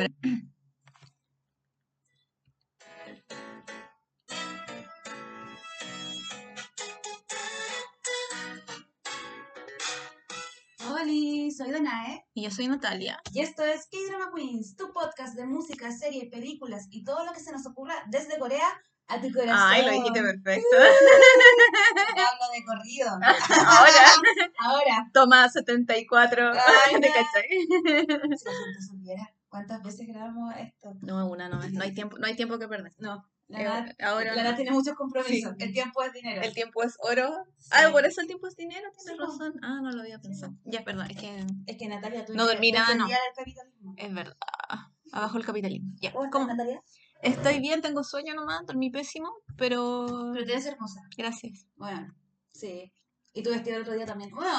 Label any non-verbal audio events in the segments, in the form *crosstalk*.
Hola, soy Danae Y yo soy Natalia. y esto es K-Drama Queens, tu podcast de música, series, películas y todo lo que se nos ocurra desde Corea a tu corazón. Ay, lo dijiste perfecto. *laughs* Hablo de corrido. *laughs* Ahora, Ahora. toma 74. Ay, *laughs* ¿Te cachai? Si la gente supiera cuántas veces grabamos esto. No, una no es. No hay tiempo, no hay tiempo que perder. No, la Eh, Nat, Ahora la Nat tiene muchos compromisos. Sí. El tiempo es dinero. el tiempo es oro. Sí. Ah, por eso el tiempo es dinero, tienes Sí, razón. Ah, no lo había pensado. Ya, perdón, es que Es que Natalia, tú No dormí nada, no. del capitalismo. es verdad. Abajo el capitalismo. Ya. ¿Cómo ¿Cómo? Natalia? Estoy bien, tengo sueño nomás, dormí pésimo, pero Pero te ves hermosa. gracias. Bueno, sí. Y tu vestido el otro día también. Bueno,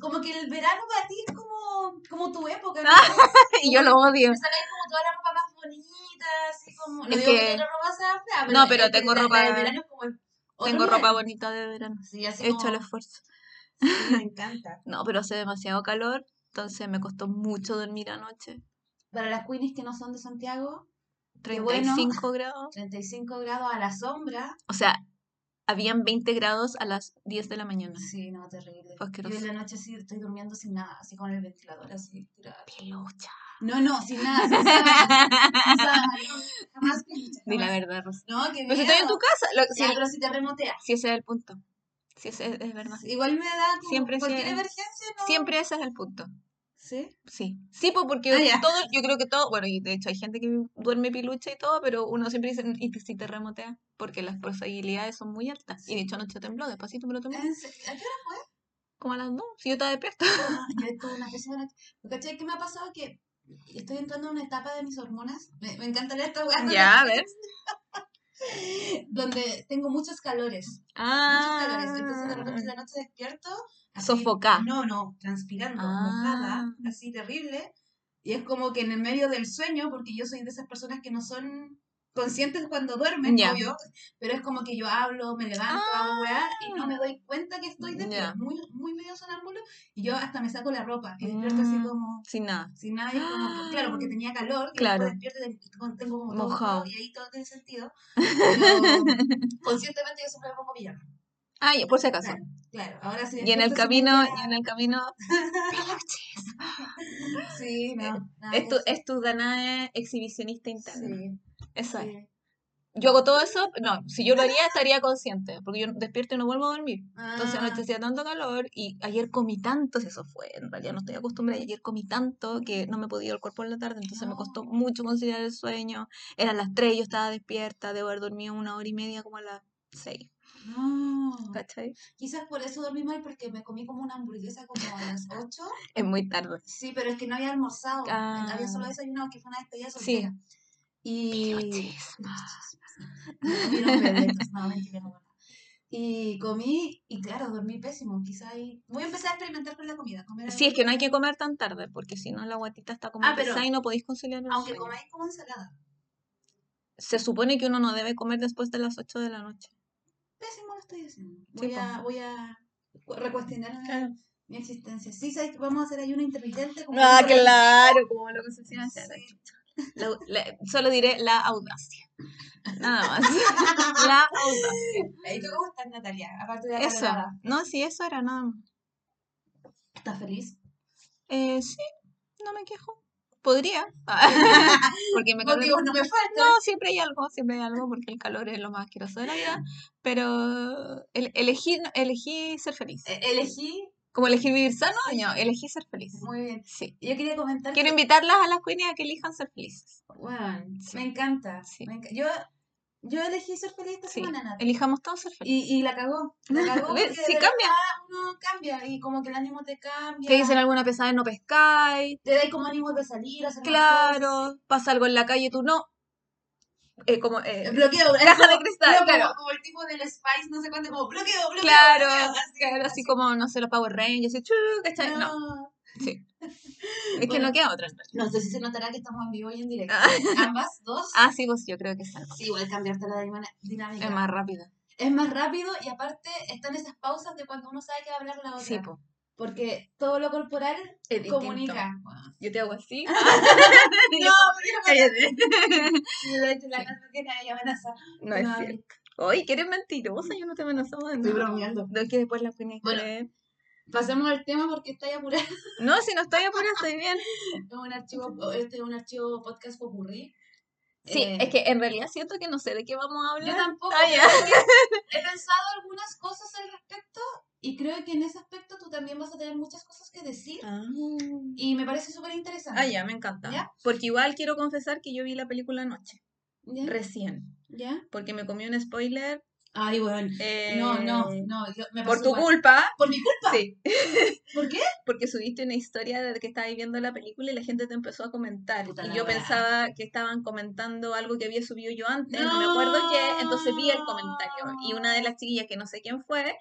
como que el verano para ti es como, como tu época. ¿no? *laughs* Y yo lo odio. Sacáis como toda la ropa más bonita, así como. No Es digo que, que- ropa sea fea, No, pero es tengo la- la ropa- del verano es como el otro Tengo ropa bonita de verano. Sí, así He hecho el esfuerzo. sí, me encanta. *laughs* No, pero hace demasiado calor, entonces me costó mucho dormir anoche. Para las queenies que no son de Santiago, Qué bueno. 35 grados. 35 grados a la sombra. O sea, habían 20 grados a las 10 de la mañana. Sí, no, terrible. Asqueroso. en la noche sí estoy durmiendo sin nada, así con el ventilador, así tirada. Pelucha. No, no, sin nada, sin sábana, no, jamás peluche, Di la verdad, Rosa. No, que Pero si estoy en tu casa. lo- si, Ya, pero si te remotea. si ese es el punto. Si ese es, es verdad. Igual me da como Siempre cualquier sí, emergencia, ¿no? Siempre ese es el punto. ¿Sí? Sí. Sí, pues porque Ah, yo creo que todo, bueno, y de hecho hay gente que duerme pilucha y todo, pero uno siempre dice, ¿y si te remotea? Porque las posibilidades son muy altas. Y de hecho anoche tembló, despacito, pero tembló. ¿En? ¿A qué hora fue? Como a las 2, si yo estaba despierta. Ah, yo tuve una pésima noche. ¿Cachai? ¿Qué me ha pasado? Que estoy entrando en una etapa de mis hormonas. Me, me encantaría esta weá. Ya, a ver. *laughs* Donde tengo muchos calores. Muchos Ah, calores. Entonces de repente en la noche despierto. Sofocá. No, no, transpirando, Ah. mojada, así terrible. Y es como que en el medio del sueño, porque yo soy de esas personas que no son conscientes cuando duermen, obvio, pero es como que yo hablo, me levanto, hago weá, y no me doy cuenta que estoy de muy, muy medio sonámbulo, y yo hasta me saco la ropa, y despierto así Mm. como Sin nada. sin nada, y es como, que- claro, porque tenía calor, y Claro. después despierto y tengo- como todo Mojado. mojado, y ahí todo tiene sentido, *laughs* pero conscientemente yo siempre me pongo pijama. Ah, ya, por si acaso. Claro, claro, ahora sí. Y en el camino, y en el camino, *laughs* Sí, no, nada es tu, es tu Danae exhibicionista interna. Sí, Eso es. sí. Yo hago todo eso, no, si yo lo haría estaría consciente, porque yo despierto y no vuelvo a dormir. Entonces Ah, anoche hacía tanto calor y ayer comí tanto, si eso fue, en realidad no estoy acostumbrada, y ayer comí tanto que no me podía el cuerpo en la tarde, entonces me costó mucho conciliar el sueño. Eran las 3, yo estaba despierta, debo haber dormido una hora y media como a las 6, no. ¿cachai? Quizás por eso dormí mal, porque me comí como una hamburguesa como a las 8. *laughs* Es muy tarde. Sí, pero es que no había almorzado. Ah. Había solo desayunado, que fue una despedida Sí. Y... *laughs* Y comí, y claro, dormí pésimo. Quizá ahí... Voy a empezar a experimentar con la comida. comer Sí, es que no hay que comer tan tarde, porque si no la guatita está como Ah, pesada y no podéis conciliar el Aunque sueño. comáis como ensalada. Se supone que uno no debe comer después de las 8 de la noche. Pésimo lo estoy haciendo. Sí, Voy, a, po. voy a recuestionar Claro. mi existencia. Sí, ¿sabes vamos a hacer ayuno intermitente? como Ah, claro, como lo que se hacía Sí. La- la- solo diré la audacia. Nada más. *laughs* la audacia. ¿Y tú cómo estás, Natalia? Aparte de Eso. No, sí, eso era nada más. ¿Estás feliz? Eh, sí, no me quejo. Podría. *laughs* porque me calor- no me faltan. No, siempre hay algo, siempre hay algo, porque el calor es lo más asqueroso de la vida. Pero el- elegí, elegí ser feliz. Eh, Elegí Como elegir vivir sano, no, elegí ser feliz. muy bien. Sí. Yo quería comentar Quiero que, invitarlas a las queenies a que elijan ser felices. bueno, Sí. me encanta. Sí. me yo, yo elegí ser feliz esta Sí. semana, Nat. Elijamos todos ser felices. Y, y la cagó. La *laughs* cagó Sí, de cambia. uno cambia y como que el ánimo te cambia. Te dicen alguna pesada no pescáis. Te da como ánimo de salir, hacer. Claro, pasa algo en la calle, tú no. Eh, como, eh, Bloqueo. Caja como- de cristal, no, como- claro. Como, el tipo del Spice, no sé cuánto, como bloqueo, bloqueo. claro, bloqueo, así, claro, así como, no sé, los Power Rangers, así, chu, ¿cachai? No, No. sí. *laughs* Es que no queda otra. realidad. No sé si se notará que estamos en vivo y en directo. Ah. *laughs* Ambas, dos. Ah, sí, pues yo creo que es algo. Sí, igual cambiarte la dinámica. Es más rápido. Es más rápido y aparte están esas pausas de cuando uno sabe que va a hablar la otra. Sí, pues. Porque todo lo corporal Es comunica. Yo te hago así. *laughs* *laughs* No. Sí, de hecho, la casa que nadie amenaza. No es No, cierto. Oye, que eres mentirosa, yo no te amenazaba Estoy bromeando. No, es que después la Bueno. Pasemos al tema porque está ya apurado. No, si no estoy apurada, estoy bien. *laughs* Es un archivo, este es un archivo podcast popurrí. Sí, Eh, es que en realidad siento que no sé de qué vamos a hablar. Yo tampoco. Ah, *laughs* He pensado algunas cosas al respecto y creo que en ese aspecto tú también vas a tener muchas cosas que decir Ah. y me parece súper interesante. Ah, ya, me encanta. ¿Ya? Porque igual quiero confesar que yo vi la película anoche, ¿Ya? recién. ¿Ya? Porque me comí un spoiler. Ay, bueno. eh, No, no, no. yo- me Por tu igual. culpa. Por mi culpa. Sí. *laughs* ¿Por qué? Porque subiste una historia de que estabas viendo la película y la gente te empezó a comentar. Puta y yo pensaba que estaban comentando algo que había subido yo antes, no, me acuerdo qué, entonces vi el comentario. Y una de las chiquillas, que no sé quién fue,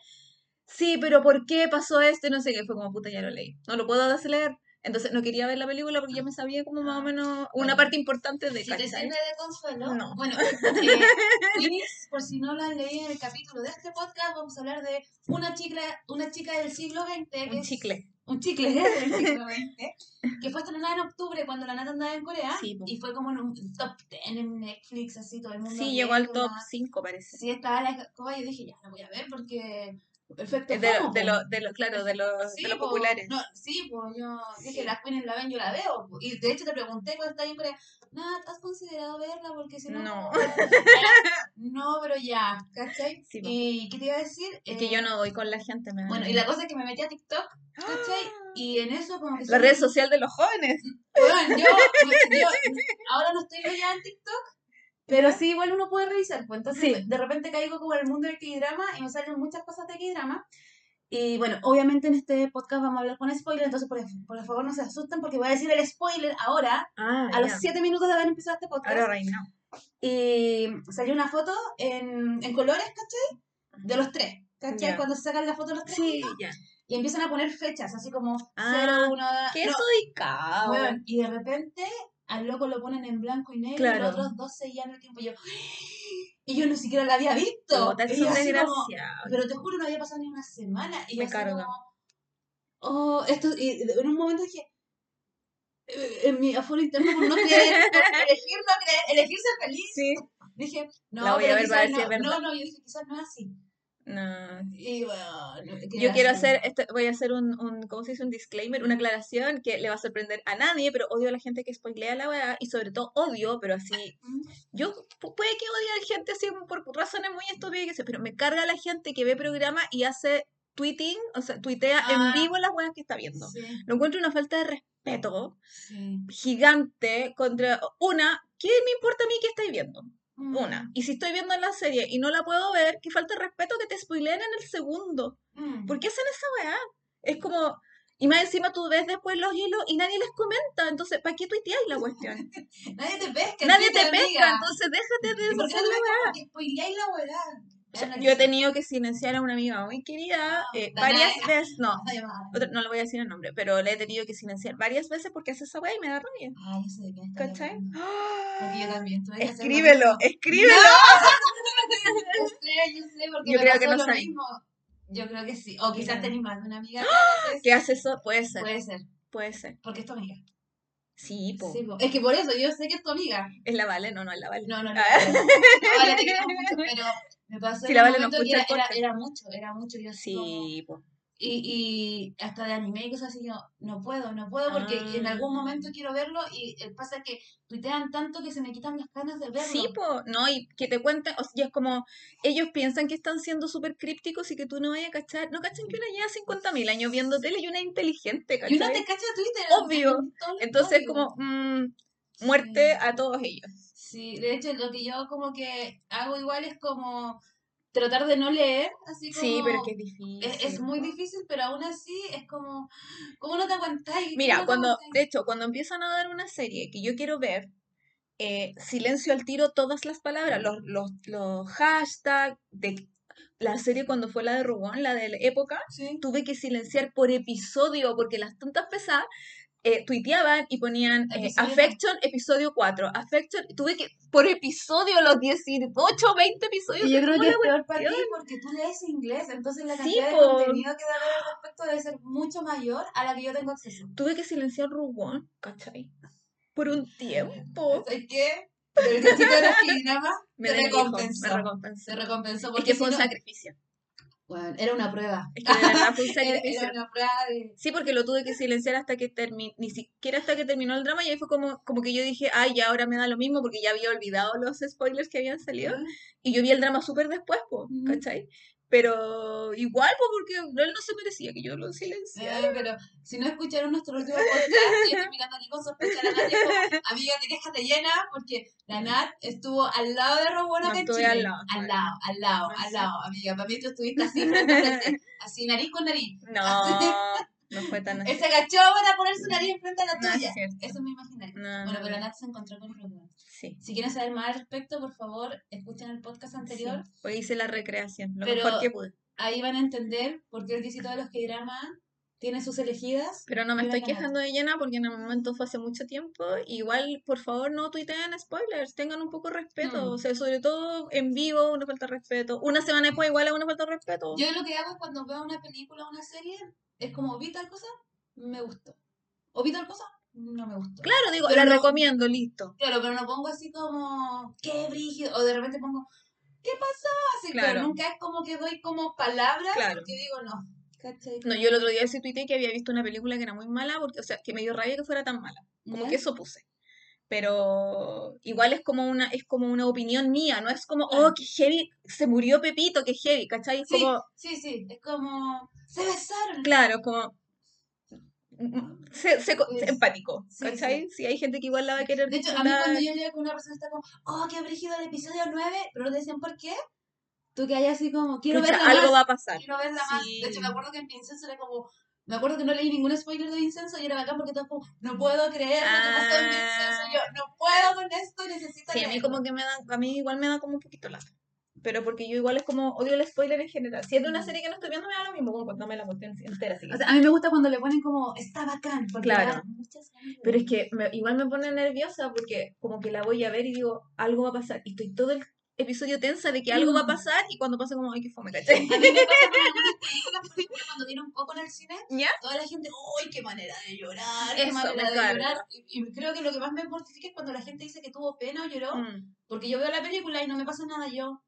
sí, pero ¿por qué pasó esto? Y no sé qué, fue como puta, ya lo leí. No lo puedo hacer leer. Entonces no quería ver la película porque ya me sabía como más o menos una Bueno. parte importante de Si te ¿cachai? sirve de consuelo. No. Bueno, *laughs* eh, por si no lo han leído en el capítulo de este podcast, vamos a hablar de una chica, una chica del siglo XX. que Un es- chicle. un chicle *laughs* del *laughs* siglo XX, que fue estrenada en octubre cuando la Nata andaba en Corea Sí, y fue como en un top 10 en Netflix, así todo el mundo. Sí, llegó al top 5 parece. Sí, estaba la escoba y yo dije, ya, la voy a ver porque perfecto. De, FOMO, de, po. lo- de, lo- claro, de los, Sí, de los po. populares. No, sí, pues yo Sí. dije, las queens la ven, yo la veo. po. Y de hecho te pregunté cuando estaba en Corea, Nat, ¿has considerado verla? Porque si no. No. no, *laughs* pero ya, ¿cachai? Sí, y ¿qué te iba a decir? Es que Eh, yo no voy con la gente. Me da Bueno, y la cosa es que me metí a TikTok, ¿cachai? *gasps* Y en eso como que... La soy- red social de los jóvenes. Bueno, yo, yo *laughs* ahora no estoy ya en TikTok, pero sí, igual uno puede revisar. Pues entonces, Sí. de repente caigo como en el mundo del K-drama y me salen muchas cosas de K-drama. Y bueno, obviamente en este podcast vamos a hablar con spoiler, entonces por, por favor no se asusten porque voy a decir el spoiler ahora, Ah, a los 7 minutos de haber empezado este podcast. Ahora right now. Y salió una foto en, en colores, ¿cachai? De los tres, ¿cachai? Ya. Cuando se sacan la foto de los tres Sí, ya. y empiezan a poner fechas, así como Ah, 0, 1, ¿Qué no, y de repente al loco lo ponen en blanco y negro y los otros dos seguían el tiempo. Y yo, y yo ni siquiera la había visto. Y yo así como, pero te juro, no había pasado ni una semana. Y yo Me así carga. como, oh, esto, y en un momento dije, eh, en mi aforo interno por no creer, por *laughs* elegir no creer, elegir ser feliz. Sí. Dije, no, La voy a ver para ver quizás si no, es verdad. no, no, yo dije, quizás no es así. No. Y bueno, Yo quiero hacer, este, voy a hacer un, un, ¿cómo se dice? Un disclaimer, una aclaración que le va a sorprender a nadie, pero odio a la gente que spoilea la weá y sobre todo odio, pero así, yo pu- puede que odie a la gente así por razones muy estúpidas, pero me carga la gente que ve programa y hace tweeting, o sea, tuitea Ah. en vivo las weas que está viendo. Sí, Lo encuentro una falta de respeto sí. gigante contra una, ¿qué me importa a mí que estáis viendo? Mm. Una. Y si estoy viendo la serie y no la puedo ver, qué falta de respeto que te spoileen en el segundo. Mm. ¿Por qué hacen esa weá? Es como. Y más encima tú ves después los hilos y nadie les comenta. Entonces, ¿para qué tuiteáis la cuestión? *laughs* Nadie te pesca. nadie te pesca, entonces déjate de ¿Y por qué hacer la weá. como que spoileáis la weá? O sea, yo he tenido que silenciar a una amiga muy querida eh, Danae. varias veces. No, otra- no le voy a decir el nombre, pero le he tenido que silenciar varias veces porque hace esa weá y me da rabia. Ay, yo sé de quién ¿Cachai? hablando. Porque yo también tuve que hacer lo Escríbelo, escríbelo. *laughs* *laughs* Yo sé, yo sé, porque Yo me creo que no lo sabía. mismo. Yo creo que sí. O quizás tenés más de una amiga. que ¿Qué eso. hace eso? Puede ser, Puede ser. puede ser. Porque es tu amiga. Sí, po. Sí, po. Es que por eso yo sé que es tu amiga. Es la Vale, no, no es la Vale. No, no, no. Ah. *laughs* no, vale, te queremos mucho, pero me pasó Si en la un Vale no momento que era, mucho, era mucho. Yo así como- Sí, po. Y, y hasta de anime y cosas así, yo no puedo, no puedo porque en algún Ah. momento quiero verlo y eh, pasa que tuitean tanto que se me quitan las ganas de verlo. Sí, po, no, y que te cuenten, o sea, es como, ellos piensan que están siendo súper crípticos y que tú no vayas a cachar, no cachan que una lleva 50.000 años viendo tele y una es inteligente, y uno ¿cachai? te cacha Twitter. Obvio. Entonces, obvio. como, mm, muerte Sí. a todos ellos. Sí, de hecho lo que yo como que hago igual es como tratar de no leer, así como... Sí, pero es que es difícil. es, es muy difícil, pero aún así es como, ¿cómo no te aguantáis? ¿Cómo Mira, no cuando, aguantáis? de hecho, cuando empiezan a dar una serie que yo quiero ver, eh, silencio al tiro todas las palabras, los, los, los hashtags, de la serie cuando fue la de Rubón, la de la época, Sí. tuve que silenciar por episodio porque las tontas pesadas eh, tuiteaban y ponían eh, Episodio Affection, episodio 4. Affection, tuve que, por episodio, los 18, 20 episodios. Y yo de creo que es peor para ti porque tú lees inglés, entonces la Sí, cantidad de po. contenido que debe haber al respecto debe ser mucho mayor a la que yo tengo acceso. Tuve que silenciar One, ¿cachai? Por un tiempo. ¿Sabes qué? Pero el cachito de K-dramas Me recompensó. me recompensó. Se recompensó Es porque que fue un no- sacrificio. Bueno, era una prueba. Es que de verdad fue un *laughs* Era, sacrificio. era una prueba de... Sí, porque lo tuve que silenciar hasta que terminó, ni siquiera hasta que terminó el drama y ahí fue como, como que yo dije, ay, ya ahora me da lo mismo porque ya había olvidado los spoilers que habían salido y yo vi el drama súper después, po. ¿cachai? Pero igual, pues, porque él no se merecía que yo lo silenciara. Pero si no escucharon nuestro último podcast, yo estoy mirando aquí con sospecha a la Nat y es como, amiga, te quejas de llena porque la Nat estuvo al lado de Robona No en Chile. al lado, al lado, al lado, al lado, amiga. Para mí tú estuviste así frente a frente, así nariz con nariz. No, no fue tan así. Él se agachó para poner su nariz enfrente a la No tuya. Eso es mi imaginario. No, Bueno, no, pero. Nat se encontró con Robona. Sí. Si quieren saber más al respecto, por favor, escuchen el podcast anterior. Sí, Pues hice la recreación, lo Pero- mejor que pude. Ahí van a entender por qué el distrito de los que drama tiene sus elegidas. Pero no me estoy quejando de llena porque en el momento fue hace mucho tiempo. Igual, por favor, no tuiteen spoilers, tengan un poco de respeto. Mm. O sea, sobre todo en vivo, una falta de respeto. Una semana después, igual es una falta de respeto. Yo lo que hago es cuando veo una película o una serie, es como vi tal cosa, me gustó. O vi tal cosa, no me gustó. Claro, digo, Pero la no- recomiendo, listo. Claro, pero no pongo así como, qué brígido, o de repente pongo, ¿qué pasó? Así, Claro. pero nunca es como que doy como palabras, Claro. porque digo, no. ¿Cachai? No, yo el otro día sí tuiteé que había visto una película que era muy mala, porque, o sea, que me dio rabia que fuera tan mala. Como ¿Ya? que eso puse. Pero igual es como una, es como una opinión mía, no es como, oh, qué heavy, se murió Pepito, qué heavy, ¿cachai? Es Sí, como, sí, sí, es como, se besaron. claro, como, mm, se, se, co- Es- empático, sí, ¿cachai? Si hay gente que igual la va a querer De hecho, a mí cuando yo leo que una persona está como, oh, qué brígido el episodio 9, pero no te dicen por qué, tú que hay así como, quiero Pucha, verla algo más. va a pasar. quiero verla más. Sí. De hecho, me acuerdo que en Vincenzo era como. Me acuerdo que no leí ningún spoiler de Vincenzo y era bacán porque todos como, no puedo creer lo que pasó en Vincenzo. Yo, no puedo con esto, necesito Sí, a mí leerlo". como que me da, a mí igual me da como un poquito lata. Pero porque yo igual es como odio el spoiler en general. Si es de una serie que no estoy viendo, me da lo mismo, como cuéntame la cuestión entera. así que- O sea, a mí me gusta cuando le ponen como, está bacán, porque Claro. muchas Pero es que me- igual me pone nerviosa porque como que la voy a ver y digo, algo va a pasar. Y estoy todo el episodio tensa de que algo va a Mm. pasar y cuando pasa como, ay, qué fome, ¿cachai? A mí me pasa cuando un poco en el cine, ¿Ya? toda la gente, ¡ay, qué manera de llorar! ¡Qué Eso, manera de llorar! Y, y creo que lo que más me mortifica es cuando la gente dice que tuvo pena o lloró, Mm. porque yo veo la película y no me pasa nada, yo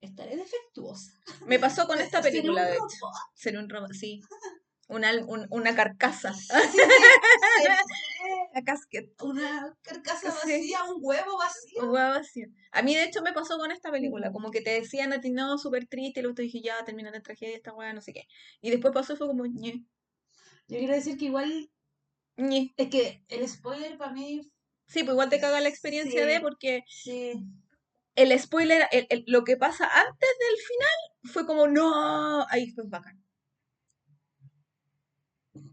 estaré defectuosa. Me pasó con esta *laughs* Seré un película, de hecho. robot. Ser un robot, sí. Un al- un- una carcasa. Sí, casquet. una carcasa vacía, un huevo vacío. Un huevo vacío. A mí, de hecho, me pasó con esta película. Como que te decían a ti, no, súper triste. Y luego te dije, ya, termina la tragedia, esta weá, no sé qué. Y después pasó y fue como, ñe, Yo quiero decir que igual ñe. es que el spoiler para mí, Sí, pues igual te caga la experiencia de, porque sí. el spoiler, el- el- lo que pasa antes del final, fue como, no, ahí fue bacán.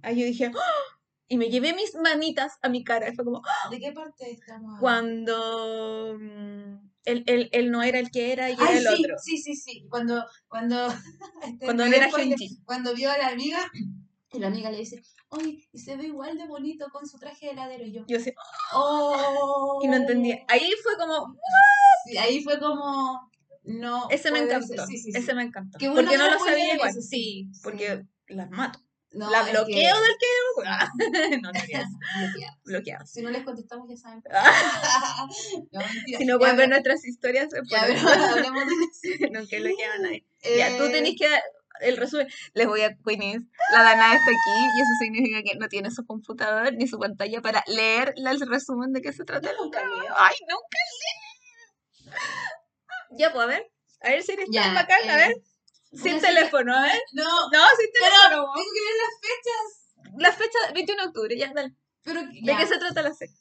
Ahí yo dije, ¡ah! y me llevé mis manitas a mi cara. y Fue como, ¡ah! ¿De qué parte estamos? cuando mm, él, él- él no era el que era y era Ay, el sí, otro. sí, sí, sí. Cuando, cuando, *laughs* este, Cuando él era gentil. Cuando vio a la amiga, *clears throat* y la amiga le dice, oye, y se ve igual de bonito con su traje de heladero. Y yo, Yo sé, oh. y no entendía. Ahí fue como, Sí, ahí fue como, no. ese me encantó. Sí, sí. Ese me encantó. Qué bueno porque que no lo sabía igual. sí. porque las mato. No, la bloqueo que- del que. *laughs* no, no, quería. Bloqueada. bloqueadas. Si no les contestamos, ya saben. *laughs* no, mentira. Si no pueden ver nuestras historias, es Ya, pero eso. *laughs* hablemos de eso. Nunca bloqueaba a nadie. Ya, tú Eh, tenés que dar el resumen. Les voy a Queenies. La Dana está aquí y eso significa que no tiene su computador ni su pantalla para leer el resumen de qué se trata. Nunca leo. Ay, nunca leo. Ya, pues a ver. A ver si eres tan bacán. A eh, ver. Sin teléfono, ver. No, No, sin pero teléfono. tengo que ver las fechas. La fecha 21 de octubre, ya, dale. Pero ¿De qué se trata la serie?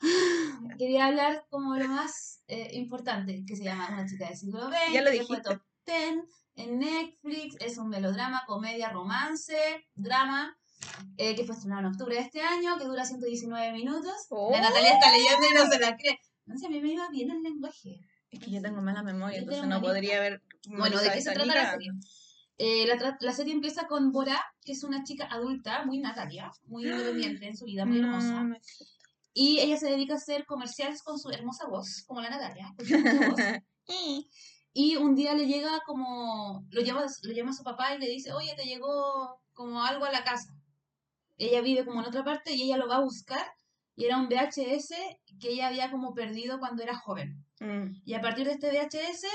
*sighs* quería hablar como lo más eh, importante, que se llama Una chica del siglo XX, Ya lo que fue dijiste. top 10 en Netflix, es un melodrama, comedia, romance, drama, eh, que fue estrenado en octubre de este año, que dura 119 minutos. Oh. La Natalia está leyendo y no se la cree. No sé, a mí me iba bien el lenguaje. Es que yo tengo mala memoria, Yo entonces no podría haber. Bueno, ¿de qué se trata la serie? Eh, la, la serie empieza con Bora, que es una chica adulta, muy Natalia, muy independiente en su vida, muy hermosa. No, Y ella se dedica a hacer comerciales con su hermosa voz, como la Natalia. voz. *laughs* Y un día le llega como, lo llama, lo llama a su papá y le dice, oye, te llegó como algo a la casa. Ella vive como en otra parte y ella lo va a buscar y era un VHS que ella había como perdido cuando era joven. Mm, Y a partir de este VHS,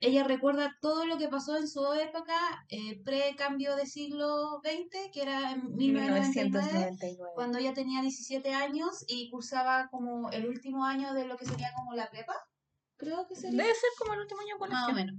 ella recuerda todo lo que pasó en su época eh, pre-cambio de siglo XX, que era en 1999, 1999. cuando ella tenía 17 años y cursaba como el último año de lo que sería como la prepa, creo que sería. Debe ser como el último año con Más o menos.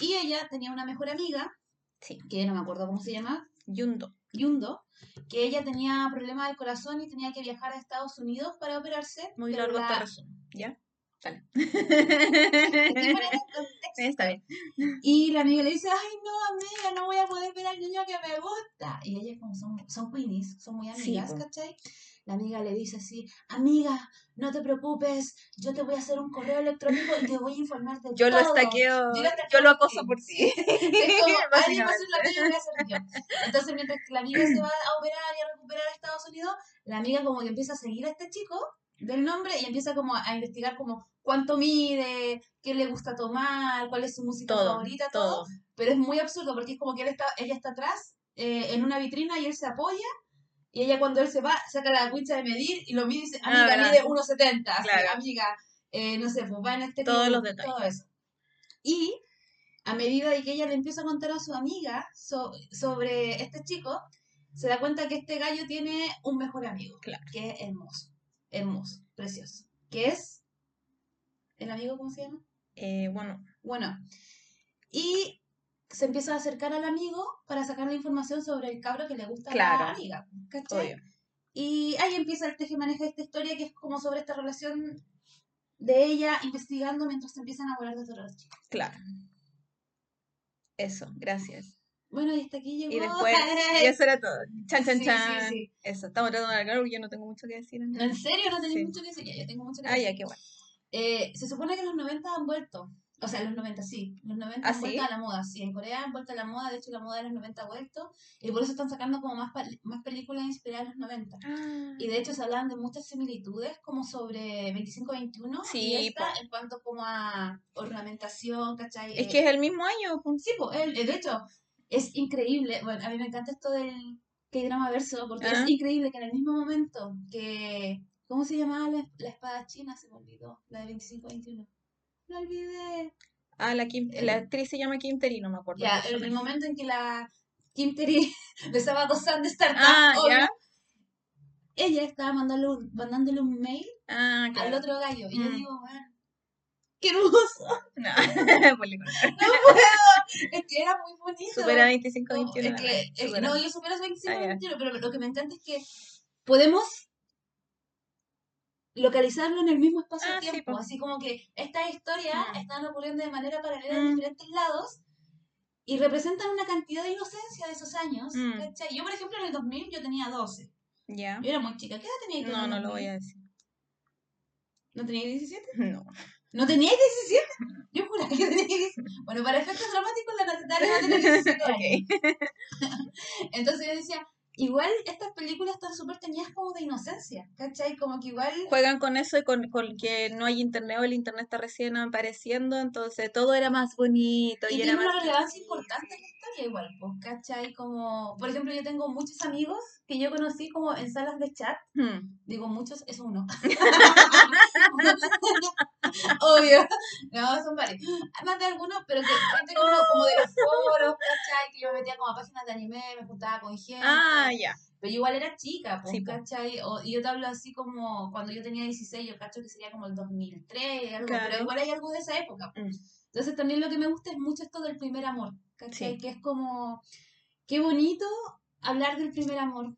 Y ella tenía una mejor amiga, Sí. que no me acuerdo cómo se llama, Yundo. Yundo, que ella tenía problemas del corazón y tenía que viajar a Estados Unidos para operarse. Muy largo la-. ¿Ya? *laughs* Sí, está bien. Y la amiga le dice, ay no, amiga, no voy a poder ver al niño que me gusta. Y ellas como son, son queenies, son muy Sí, amigas, po. ¿cachai? La amiga le dice así, amiga, no te preocupes, yo te voy a hacer un correo electrónico y te voy a informar de *laughs* Yo lo todo". estaqueo. Yo Yo lo *laughs* lo, estaqueo acoso por ti. como, alguien va a hacer voy a hacer yo. Entonces, mientras que la amiga se va a operar y a recuperar a Estados Unidos, la amiga como que empieza a seguir a este chico del nombre y empieza como a investigar como cuánto mide, qué le gusta tomar, cuál es su música Todo, favorita, todo. todo. Pero es muy absurdo porque es como que él está, ella está atrás eh, en una vitrina y él se apoya. Y ella cuando él se va, saca la cucha de medir y lo mide y dice, Ah, amiga, mide 1,70. así, Claro. Amiga, eh, no sé, pues va en este Todos club, los detalles. Todo eso. Y a medida de que ella le empieza a contar a su amiga so- sobre este chico, se da cuenta que este gallo tiene un mejor amigo, Claro. que es hermoso, hermoso, precioso, que es... ¿El amigo cómo se llama? Eh, bueno, Bueno, y se empieza a acercar al amigo para sacar la información sobre el cabro que le gusta a la amiga, ¿cachai? obvio. Y ahí empieza el teje maneja de esta historia que es como sobre esta relación de ella investigando mientras se empiezan a volar de todos los chicos. Claro. Eso, gracias. Bueno, y hasta aquí llegó. Y después, y eso era todo. Chan, chan, Sí, sí, chan. sí. Eso, estamos tratando de hablar porque yo no tengo mucho que decir. En ¿En serio? ¿No tenéis Sí. mucho que decir? Ya, yo tengo mucho que Ah, decir. ya, qué bueno. Eh, se supone que los 90 han vuelto. O sea, los 90 sí. Los 90 ¿Ah, han vuelto sí? a la moda. Sí, en Corea han vuelto a la moda. De hecho, la moda de los 90 ha vuelto. Y por eso están sacando como más, más películas inspiradas en los 90. Y de hecho se hablan de muchas similitudes como sobre 25-21 Sí, y esta po. en cuanto como a ornamentación, ¿cachai? Es Eh, que es el mismo año. Sí, pues, de hecho, es increíble. Bueno, a mí me encanta esto del K-drama verso, porque Ah. es increíble que en el mismo momento que. ¿Cómo se llamaba la, la espada china? Se me olvidó. La de 25-21. La olvidé. Ah, la, Kim, la actriz se llama Kim Terry, no me acuerdo. Ya, en el momento en que la Kim Terry *laughs* besaba a Dosan de Startup, Ah, obvio, ya. ella estaba mandándole un, mandándole un mail Ah, al otro gallo. Y yo Mm. digo, bueno, qué hermoso. *laughs* No, *laughs* No puedo. Es que era muy bonito. Supera No, 25-21. es que, es que supera. no, yo supero 25 Ah, ya. 21, pero lo que me encanta es que podemos localizarlo en el mismo Ah, sí, espacio-tiempo. po. así como que estas historias Mm. están ocurriendo de manera paralela en Mm. diferentes lados y representan una cantidad de inocencia de esos años. Mm. Yo, por ejemplo, en el 2000 yo tenía 12. Ya. Yo era muy chica. ¿Qué edad tenía No, no lo 2000? voy a decir. ¿No tenía 17? *laughs* No. ¿No tenías 17? Yo juraba que tenía 17. Bueno, para efectos dramáticos la Natalia va a tener 17 años. Ok. Entonces yo decía, igual estas películas están súper teñidas como de inocencia, ¿cachai? Como que igual... Juegan con eso y con, con que no hay internet o el internet está recién apareciendo, entonces todo era más bonito y, Y era tiene una más... relevancia importante en la historia igual, pues, ¿cachai? Como, por ejemplo, yo tengo muchos amigos que yo conocí como en salas de chat, Hmm. digo muchos, es uno. *laughs* *laughs* Obvio, no, son varios. Más de algunos, pero que gente como, como de los foros, ¿cachai? Que yo me metía como a páginas de anime, me juntaba con gente. Ah, ya. Pero yo igual era chica, pues, Sí. ¿cachai? O- y yo te hablo así como cuando yo tenía 16, yo cacho que sería como el 2003, algo, Claro. pero igual hay algo de esa época. Mm. Entonces también lo que me gusta es mucho esto del primer amor, ¿cachai? Sí. Que es como, qué bonito hablar del primer amor.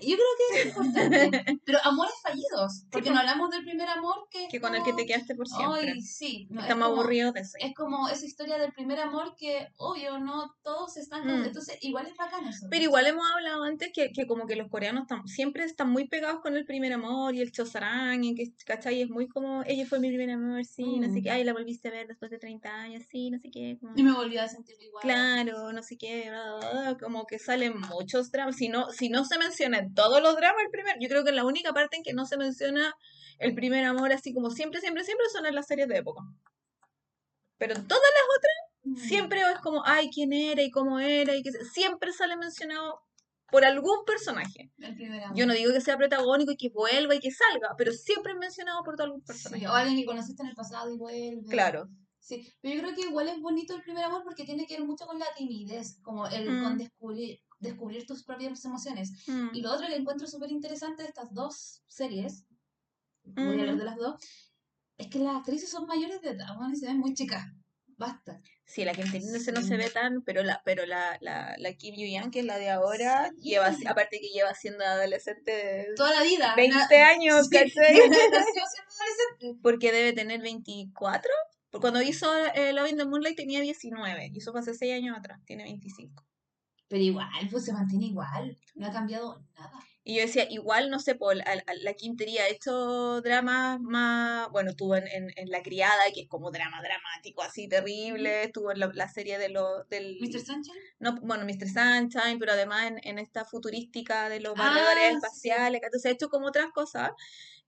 Yo creo que es *laughs* importante. Pero amores fallidos. Porque no hablamos del primer amor que. Que con el que te quedaste por siempre. Ay, sí. No, Estamos aburridos de eso. Es como esa historia del primer amor que, obvio, no todos están. Mm. Entonces, igual es bacán eso. Pero igual hemos hablado antes que, que como que los coreanos siempre están muy pegados con el primer amor y el chosarán, y que, ¿cachai? Es muy como, ella fue mi primer amor, sí, no sé qué, mm. ay, la volviste a ver después de 30 años, sí, no sé qué. Y me volví a sentir igual. Claro, no sé qué, como que salen muchos dramas. Si no, si no se todos los dramas, el primer, yo creo que la única parte en que no se menciona el primer amor, así como siempre, siempre, siempre, son en las series de época. Pero en todas las otras, mm. siempre es como, ay, quién era y cómo era, y que siempre sale mencionado por algún personaje. Yo no digo que sea protagónico y que vuelva y que salga, pero siempre es mencionado por algún personaje. o alguien que conociste en el pasado y vuelve. Claro. Sí, pero yo creo que igual es bonito el primer amor porque tiene que ver mucho con la timidez, como el con mm. descubrir, descubrir tus propias emociones. Mm. Y lo otro que encuentro súper interesante de estas dos series, voy a hablar de las dos, es que las actrices son mayores de edad, y se ven muy chicas. Basta. Sí, la Kim ese no se ve tan, pero la, pero la, la, la Kim Yu que es la de ahora, lleva, aparte que lleva siendo adolescente toda la vida. 20 años, ¿cachai? *laughs* Porque debe tener 24. Porque cuando hizo eh, Love in the Moonlight tenía 19, y eso fue hace 6 años atrás, tiene 25. Pero igual, pues se mantiene igual, no ha cambiado nada. Y yo decía, igual, no sé, por la, la Quintería ha hecho dramas más, bueno, estuvo en, en, La Criada, que es como drama dramático, así terrible, estuvo en la, serie de lo, del... ¿Mr. Sunshine? No, bueno, Mr. Sunshine, pero además en, en esta futurística de los barredores ah, espaciales, entonces ha hecho como otras cosas,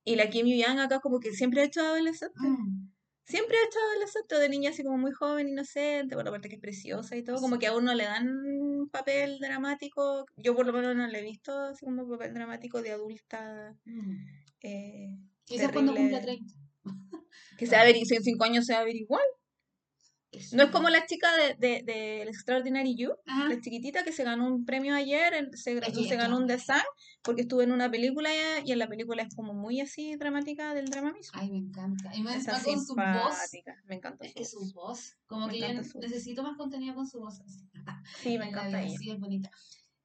y la Kim Young acá como que siempre ha hecho adolescente. Mm siempre ha estado el asunto de niña así como muy joven, inocente, bueno, aparte que es preciosa y todo, como que a uno le dan papel dramático, yo por lo menos no le he visto así como papel dramático de adulta. Mm. Eh, Quizás cuando cumpla 30. Que *laughs* se si en 5 años se va a ver igual. No es como la chica de, de, de Extraordinary You, la chiquitita que se ganó un premio ayer, se, se ganó un design porque estuvo en una película y en la película es como muy así dramática del drama mismo. Ay, me encanta. Y me encanta con su voz. Me encanta Es que su voz, como que yo necesito más contenido con su voz. Sí, me encanta ella. Sí, es bonita.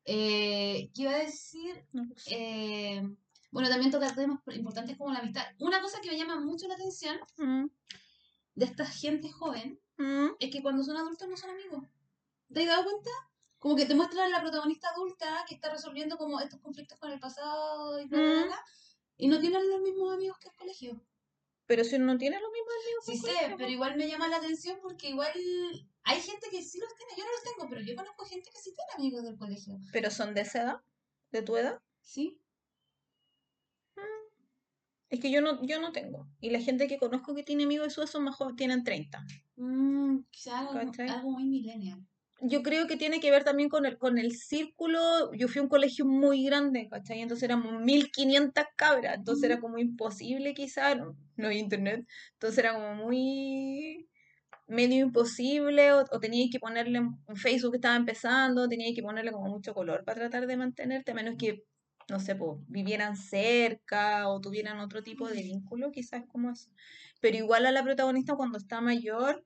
Eh, ¿Qué iba a decir? Eh, bueno, también tocar temas importantes como la amistad. Una cosa que me llama mucho la atención de esta gente joven Mm. es que cuando son adultos no son amigos. ¿Te has dado cuenta? Como que te muestran a la protagonista adulta que está resolviendo como estos conflictos con el pasado y bla, bla, mm. y no tienen los mismos amigos que el colegio. Pero si no tiene los mismos amigos. Sí sé, pero igual me llama la atención porque igual hay gente que sí los tiene, yo no los tengo, pero yo conozco gente que sí tiene amigos del colegio. ¿Pero son de esa edad? ¿De tu edad? Sí. Es que yo no, yo no tengo. Y la gente que conozco que tiene amigos de su son más jóvenes, tienen 30. Mm, quizá algo, muy millennial. Yo creo que tiene que ver también con el, con el círculo. Yo fui a un colegio muy grande, ¿cachai? Entonces éramos 1500 cabras. Entonces era como imposible, quizá. No, no hay internet. Entonces era como muy medio imposible o, o teníais que ponerle un Facebook que estaba empezando, teníais que ponerle como mucho color para tratar de mantenerte, a menos que no sé, pues, vivieran cerca o tuvieran otro tipo de vínculo, quizás como eso. Pero igual a la protagonista cuando está mayor,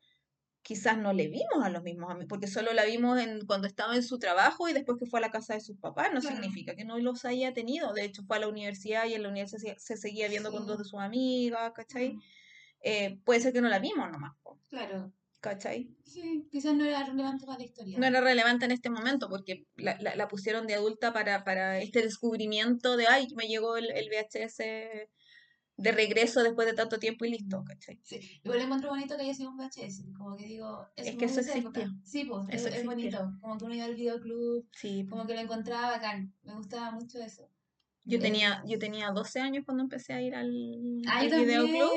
quizás no le vimos a los mismos amigos, porque solo la vimos en, cuando estaba en su trabajo y después que fue a la casa de sus papás, no significa que no los haya tenido, de hecho fue a la universidad y en la universidad se, seguía viendo con dos de sus amigas, ¿cachai? Eh, puede ser que no la vimos nomás. Claro. ¿Cachai? Sí, quizás no era relevante para la historia. No era relevante en este momento porque la, la, pusieron de adulta para, para este descubrimiento de, ay, me llegó el, el, VHS de regreso después de tanto tiempo y listo, ¿cachai? Sí, igual encuentro bonito que haya sido un VHS, como que digo... Es, que eso existió. Sí, pues, eso es, bonito, como que uno iba al videoclub, sí, como que lo encontraba bacán, me gustaba mucho eso. Yo eh, tenía, yo tenía 12 años cuando empecé a ir al, al videoclub.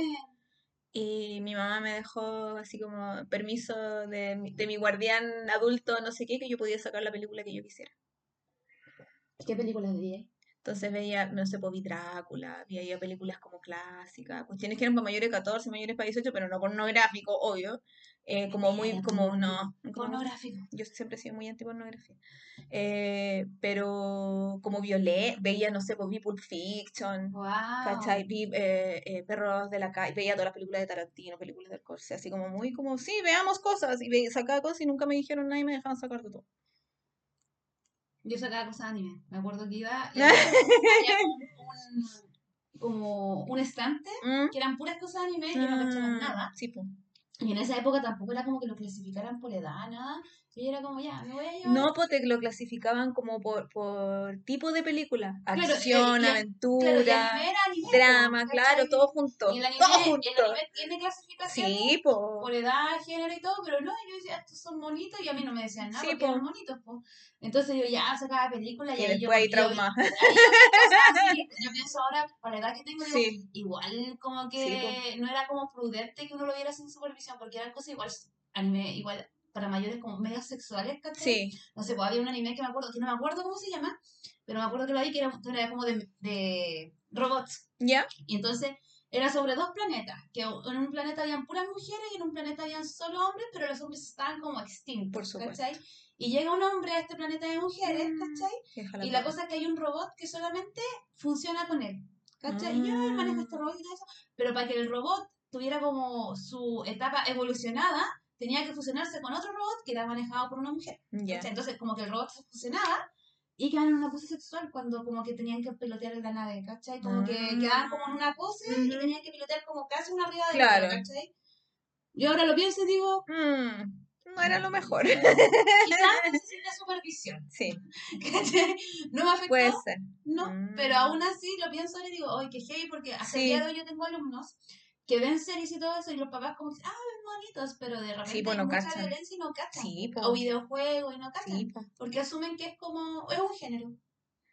Y mi mamá me dejó así como permiso de, de mi guardián adulto, no sé qué, que yo podía sacar la película que yo quisiera. ¿Qué película veía? Entonces veía, no sé, vi Drácula, veía películas como clásicas, cuestiones que eran para mayores de 14, mayores para 18, pero no pornográfico, obvio. Eh, como muy, como no. Pornográfico. Yo siempre he sido muy anti-pornografía. Eh, pero como violé, veía, no sé, pues vi Pulp Fiction, wow. ¿cachai? Vi eh, eh, Perros de la calle, veía todas las películas de Tarantino, películas del Corse, así como muy como, sí, veamos cosas, y sacaba cosas y nunca me dijeron nada y me dejaban sacar de todo. Yo sacaba cosas de anime. Me acuerdo que iba y *laughs* había un, como un estante Mm. que eran puras cosas de anime y no cachaban nada. Sí. Y en esa época tampoco era como que lo clasificaran por edad, nada. Y era como, ya, me voy a llevar. No, pues te lo clasificaban como por, por tipo de película. Claro, Acción, y- y- aventura, Claro, anime drama, claro, todo junto. Y el anime, todo el junto. anime tiene clasificación Sí, po. por edad, género y todo, pero no, yo decía, estos son monitos y a mí no me decían nada Sí, porque po. eran monitos, po. Entonces yo ya sacaba películas y, Y ahí yo, después hay yo- trauma. ahí yo, yo pienso ahora, para la edad que tengo, digo, igual como que no era como prudente que uno lo viera sin supervisión, porque eran cosas igual, anime, igual para mayores como medio sexuales, ¿cachai? Sí. No sé, pues había un anime que me acuerdo, que no me acuerdo cómo se llama, pero me acuerdo que lo vi que era, que era como de, de robots. ¿Ya? Y entonces era sobre dos planetas, que en un planeta habían puras mujeres y en un planeta habían solo hombres, pero los hombres estaban como extintos, Por supuesto. ¿cachai? Y llega un hombre a este planeta de mujeres, Mm. ¿cachai? Déjala Y la cosa es que hay un robot que solamente funciona con él, ¿cachai? Y yo él maneja este robot y todo eso, pero para que el robot tuviera como su etapa evolucionada, tenía que fusionarse con otro robot que era manejado por una mujer. ¿cachai? Entonces, como que el robot se fusionaba y quedaban en una pose sexual cuando como que tenían que pilotear en la nave, ¿cachai? Como que Ah. quedaban como en una pose y tenían que pilotear como casi una arriba de Claro. otra, ¿cachai? Yo ahora lo pienso y digo, Mm, no era lo mejor. *laughs* quizás *laughs* necesita supervisión, sí, *laughs* ¿cachai? No me afectó, puede ser. no, Mm. pero aún así lo pienso y digo, ay, qué heavy, porque hasta el Sí. día de hoy yo tengo alumnos que ven series y todo eso y los papás como dicen, ah, bonitos, pero de repente pues hay no mucha cachan. violencia y no cachan. Sí, o videojuegos y no cachan. Sí, po. Porque asumen que es como, es un género.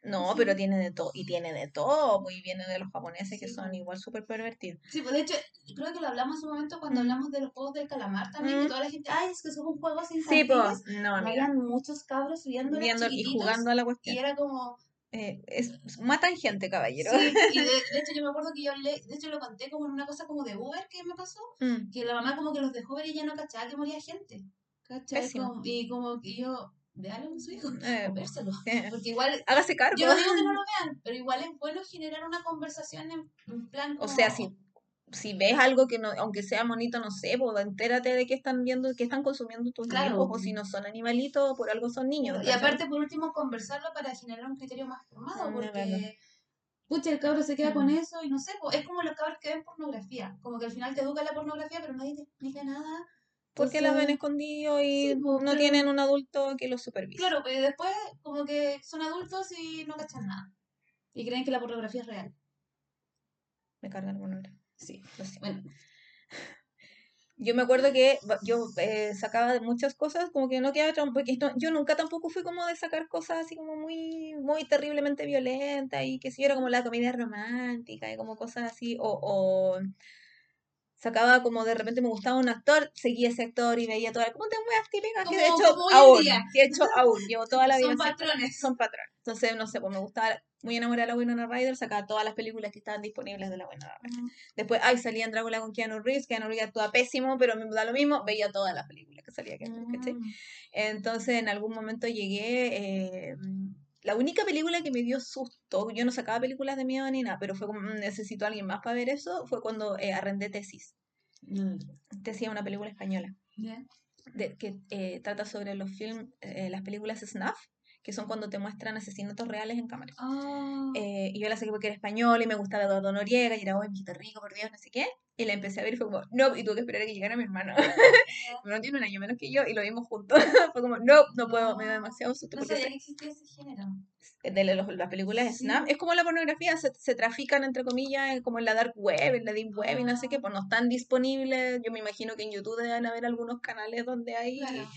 No, Sí. pero tiene de todo, y tiene de todo, muy viene de los japoneses que Sí, son igual súper pervertidos. Sí, pues de hecho, creo que lo hablamos en su momento cuando Mm. hablamos de los juegos del calamar también, Mm. que toda la gente, ay, es que son juegos Sí, infantiles. pues, no, Habían muchos cabros viendo y jugando a la y cuestión. era como, Eh, es, matan gente, caballero. sí, y de, *laughs* de hecho yo me acuerdo que yo le, de hecho lo conté como en una cosa como de Uber que me pasó, Mm, que la mamá como que los dejó ver y ya no cachaba que moría gente. ¿Cachai? Como- y como que yo, véalo con su hijo, eh, *laughs* o vérselo. *laughs* eh, Porque igual, hágase cargo. yo no digo que no lo vean, pero igual es bueno generar una conversación en, en plan O como... sea, si, si ves algo que no, aunque sea bonito, no sé, pues entérate de qué están viendo, qué están consumiendo tus Claro. hijos, o si no son animalitos, por algo son niños. Y ¿cachai? aparte, por último, conversarlo para generar un criterio más formado, verdad. porque, pucha, el cabro se queda con eso y no sé, po, es como los cabros que ven pornografía, como que al final te educa la pornografía, pero nadie te explica nada. porque las ven escondidos y sí, pues, no pero- tienen un adulto que los supervise. Claro, pero después como que son adultos y no cachan nada. Y creen que la pornografía es real. Me cargan el monólogo. Sí. Siento. Bueno, *laughs* Yo me acuerdo que yo eh, sacaba de muchas cosas, como que no quedaba porque yo nunca tampoco fui como de sacar cosas así como muy, muy terriblemente violentas y que si era como la comedia romántica y como cosas así, o, o sacaba como de repente me gustaba un actor, seguía ese actor y veía todas como de weas típicas que de hecho como aún, que de hecho aún, llevo toda la vida son patrones. son patrones. Entonces, no sé, pues me gustaba, muy enamorada de la Winona Ryder, sacaba todas las películas que estaban disponibles de la Winona Ryder. Después, ay, salía en Drácula con Keanu Reeves, Keanu Reeves actúa pésimo, pero me da lo mismo, veía todas las películas que salía Keanu Reeves, ¿cachai? Mm. Entonces, en algún momento llegué, eh, la única película que me dio susto, yo no sacaba películas de miedo ni nada, pero fue como, "Mm, necesito a alguien más para ver eso, fue cuando eh, arrendé Tesis. Mm. Tesis es una película española de- que eh, trata sobre los film, eh, las películas snuff, que son cuando te muestran asesinatos reales en cámara. Ah. Eh, y yo la saqué porque era española y me gustaba Eduardo Noriega y era, uy, mijito rico, por Dios, no sé qué. Y la empecé a ver y fue como, no, y tuve que esperar a que llegara mi hermano. *laughs* mi hermano tiene un año menos que yo y lo vimos juntos. *laughs* fue como, no, no puedo, me da demasiado susto. no sabía que existía ese género. de los- las películas Sí. Snap, es como la pornografía, se, se trafican entre comillas eh, como en la dark web, en la deep web y no sé qué, Ah. pues no están disponibles. Yo me imagino que en YouTube deben haber algunos canales donde hay... Claro.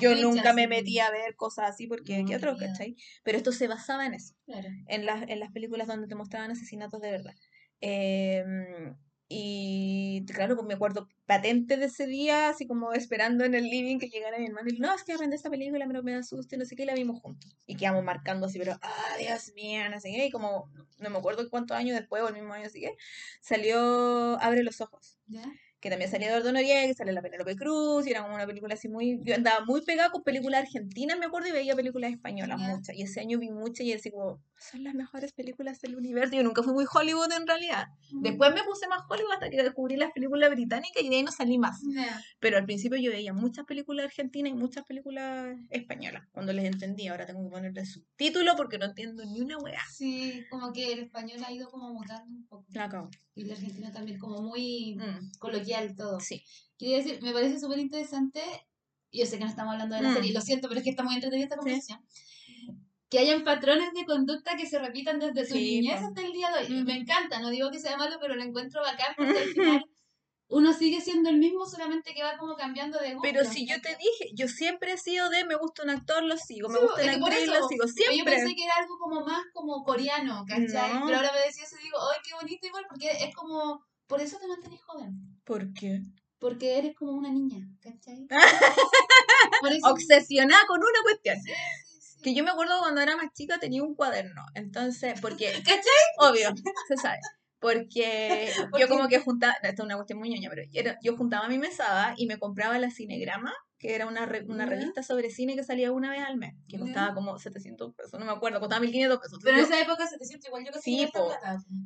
Yo Twitch, nunca me metí a ver cosas así porque, No, ¿qué otro, cachai? Pero esto se basaba en eso Claro. en las, en las películas donde te mostraban asesinatos de verdad. Em, y claro, pues me acuerdo patente de ese día, así como esperando en el living que llegara mi hermano y no, es que aprendí esta película, pero me asusta, y no sé qué, y la vimos juntos. Y quedamos marcando así, pero, ah, Dios mío, no sé qué, y como, no me acuerdo cuántos años después, o el mismo año, así que, salió Abre los ojos. Que también salía Eduardo Noriega, que sale la Penélope Cruz, y era como una película así muy, yo andaba muy pegada con películas argentinas, me acuerdo, y veía películas españolas muchas, y ese año vi muchas, y decía como, son las mejores películas del universo, yo nunca fui muy Hollywood en realidad, después me puse más Hollywood hasta que descubrí las películas británicas, y de ahí no salí más, pero al principio yo veía muchas películas argentinas y muchas películas españolas, cuando les entendí, ahora tengo que ponerle subtítulo porque no entiendo ni una wea. Sí, como que el español ha ido como mutando un poco. Claro. Y el argentino también como muy Mm. coloquial todo. Sí. Quería decir, me parece súper interesante, yo sé que no estamos hablando de la Mm. serie, lo siento, pero es que está muy entretenida esta conversación. Que hayan patrones de conducta que se repitan desde tu Sí, niñez po. hasta el día de hoy. Mm. Me encanta, no digo que sea malo, pero lo encuentro bacán porque al final *laughs* uno sigue siendo el mismo, solamente que va como cambiando de gusto. Pero si yo te dije, yo siempre he sido de me gusta un actor, lo sigo, me Sí, gusta una actriz, eso, lo sigo, Pero yo siempre. pensé que era algo como más como coreano, ¿cachai? No. Pero ahora me decías y digo, ¡ay, qué bonito igual! Porque es como, por eso te mantenés joven. ¿Por qué? Porque eres como una niña, ¿cachai? *laughs* Obsesionada con una cuestión. Sí, sí. Que yo me acuerdo cuando era más chica tenía un cuaderno, entonces, porque, *laughs* ¿Cachai? obvio, se sabe. Porque *laughs* ¿Por yo como que juntaba, esta es una cuestión muy ñoña, pero yo, yo juntaba mi mesada y me compraba la Cinegrama, que era una, re- una revista sobre cine que salía una vez al mes, que costaba como 700 pesos, no me acuerdo, costaba 1500 pesos. Pero en esa época se te siente igual yo que Sí.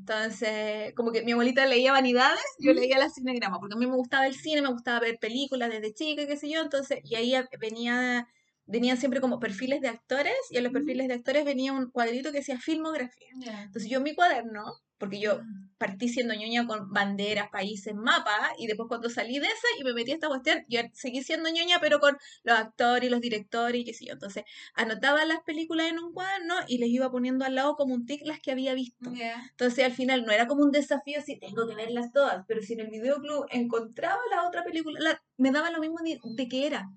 Entonces, como que mi abuelita leía Vanidades, yo leía la cinegrama, porque a mí me gustaba el cine, me gustaba ver películas desde chica, qué sé yo, entonces, y ahí venía, venían siempre como perfiles de actores, y en los perfiles de actores venía un cuadrito que decía filmografía. Entonces yo en mi cuaderno, porque yo Ah. partí siendo ñoña con banderas, países, mapas, y después cuando salí de esa y me metí a esta cuestión, yo seguí siendo ñoña, pero con los actores y los directores y qué sé yo. Entonces anotaba las películas en un cuaderno y les iba poniendo al lado como un tic las que había visto. Entonces al final no era como un desafío si tengo que verlas todas, pero si en el videoclub encontraba la otra película, la- me daba lo mismo de, de qué era.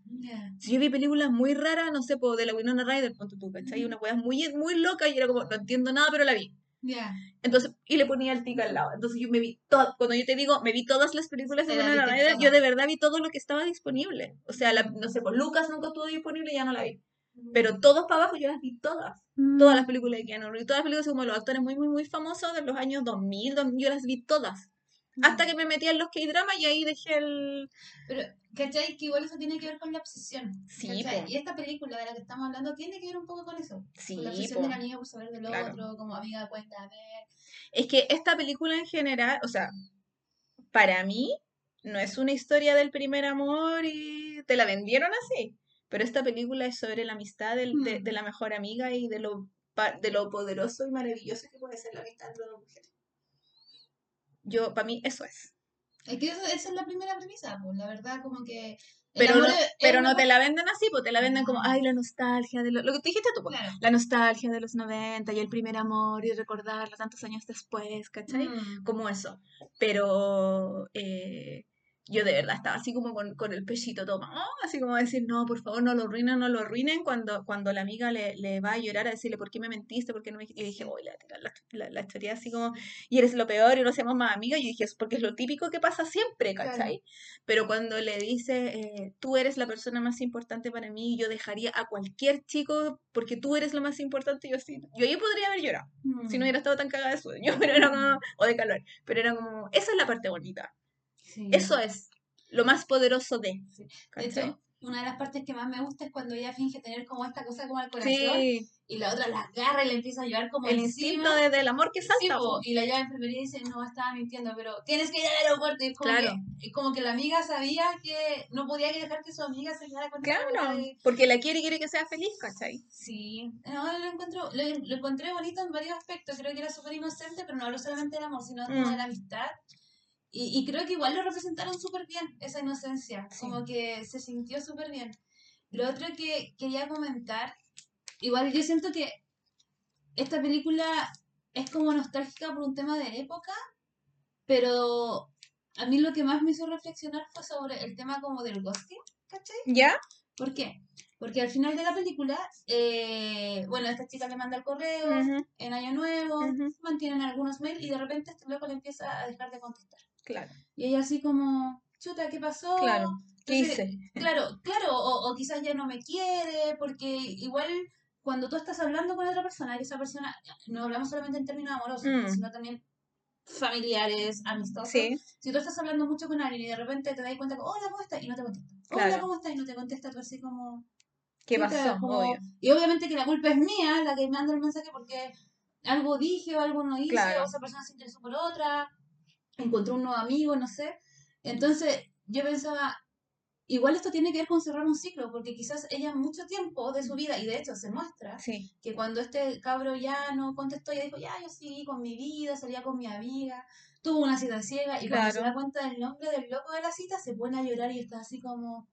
Si yo vi películas muy raras, no sé, po, de la Winona Ryder, ponte tú, ¿cachai? Ujú. Una wea muy, muy loca y era como, no entiendo nada, pero la vi. Ya. Entonces, y le ponía el tic al lado. Entonces yo me vi todo, cuando yo te digo, me vi todas las películas de Winona Ryder, yo de verdad vi todo lo que estaba disponible. O sea, la- no sé, pues Lucas nunca estuvo disponible, ya no la vi. Pero todos para abajo yo las vi todas. Todas las películas de Keanu Reeves, todas las películas como los actores muy, muy, muy famosos de los años 2000, 2000, yo las vi todas. Hasta que me metí en los K-dramas y ahí dejé el... Pero, ¿cachai? Que igual eso tiene que ver con la obsesión. Sí. Y esta película de la que estamos hablando tiene que ver un poco con eso. Sí, con la obsesión po. de la amiga por saber del Claro. otro, como amiga cuenta, a ver. Es que esta película en general, o sea, para mí no es una historia del primer amor y te la vendieron así, pero esta película es sobre la amistad del- de, Mm. de la mejor amiga y de lo, de lo poderoso y maravilloso que puede ser la amistad entre dos mujeres. Yo, para mí, eso es. Es que eso- esa es la primera premisa, pues, la verdad, como que. Pero no, es- pero no te la venden así, pues te la venden como, ay, la nostalgia de lo, lo que te dijiste tú, pues, Claro. la nostalgia de los 90 y el primer amor y recordarlo tantos años después, ¿cachai? Mm. como eso. Pero eh, yo de verdad estaba así como con, con el pechito tomado, así como decir, no, por favor, no lo arruinen, no lo arruinen. Cuando, cuando la amiga le, le va a llorar a decirle, ¿por qué me mentiste? ¿Por qué no me dijiste?". Y dije, voy a tirar la, la, la historia así como, y eres lo peor y no seamos más amigas. Y dije, es porque es lo típico que pasa siempre, Claro. ¿cachai? Pero cuando le dice, eh, tú eres la persona más importante para mí, yo dejaría a cualquier chico porque tú eres lo más importante, yo así, yo ahí podría haber llorado si no hubiera estado tan cagada de sueño, *laughs* pero era como, o de calor, pero era como, esa es la parte bonita, Sí. eso es lo más poderoso de, Sí. De hecho, una de las partes que más me gusta es cuando ella finge tener como esta cosa como al corazón Sí, y la otra la agarra y le empieza a llevar como el encima. instinto de- del amor que Sí, salta, po. y la llave de enfermería dice, no, estaba mintiendo, pero tienes que ir al aeropuerto. Y es como, Claro. que, es como que la amiga sabía que no podía dejar que su amiga se quedara con Claro, de- porque la quiere y quiere que sea feliz, ¿cachai? Sí, no, lo, encuentro, lo, lo encontré bonito en varios aspectos. Creo que era súper inocente, pero no hablo solamente del amor, sino Mm. de la amistad. Y, y creo que igual lo representaron súper bien, esa inocencia. Sí. Como que se sintió súper bien. Lo otro que quería comentar, igual yo siento que esta película es como nostálgica por un tema de época, pero a mí lo que más me hizo reflexionar fue sobre el tema como del ghosting, ¿cachai? ¿Ya? ¿Por qué? Porque al final de la película, eh, bueno, esta chica le manda el correo Ujú, en Año Nuevo, ujú. mantienen algunos mails y de repente este loco le empieza a dejar de contestar. Claro, Y ella así como, chuta, ¿qué pasó? claro, ¿qué hice? Claro, claro, o, o quizás ya no me quiere, porque igual cuando tú estás hablando con otra persona, y esa persona, no hablamos solamente en términos amorosos, Mm. sino también familiares, amistosos. Si tú estás hablando mucho con alguien y de repente te das cuenta, hola, ¿cómo estás? Y no te contesta. Hola, ¿cómo estás? Y no te contesta, tú así como... ¿Qué pasó? Y obviamente que la culpa es mía, la que me manda el mensaje, porque algo dije o algo no hice, o esa persona se interesó por otra, encontró un nuevo amigo, no sé. Entonces yo pensaba, igual esto tiene que ver con cerrar un ciclo, porque quizás ella mucho tiempo de su vida, y de hecho se muestra, que cuando este cabro ya no contestó, ella dijo, ya, yo seguí con mi vida, salía con mi amiga, tuvo una cita ciega, y cuando se da cuenta del nombre del loco de la cita, se pone a llorar y está así como,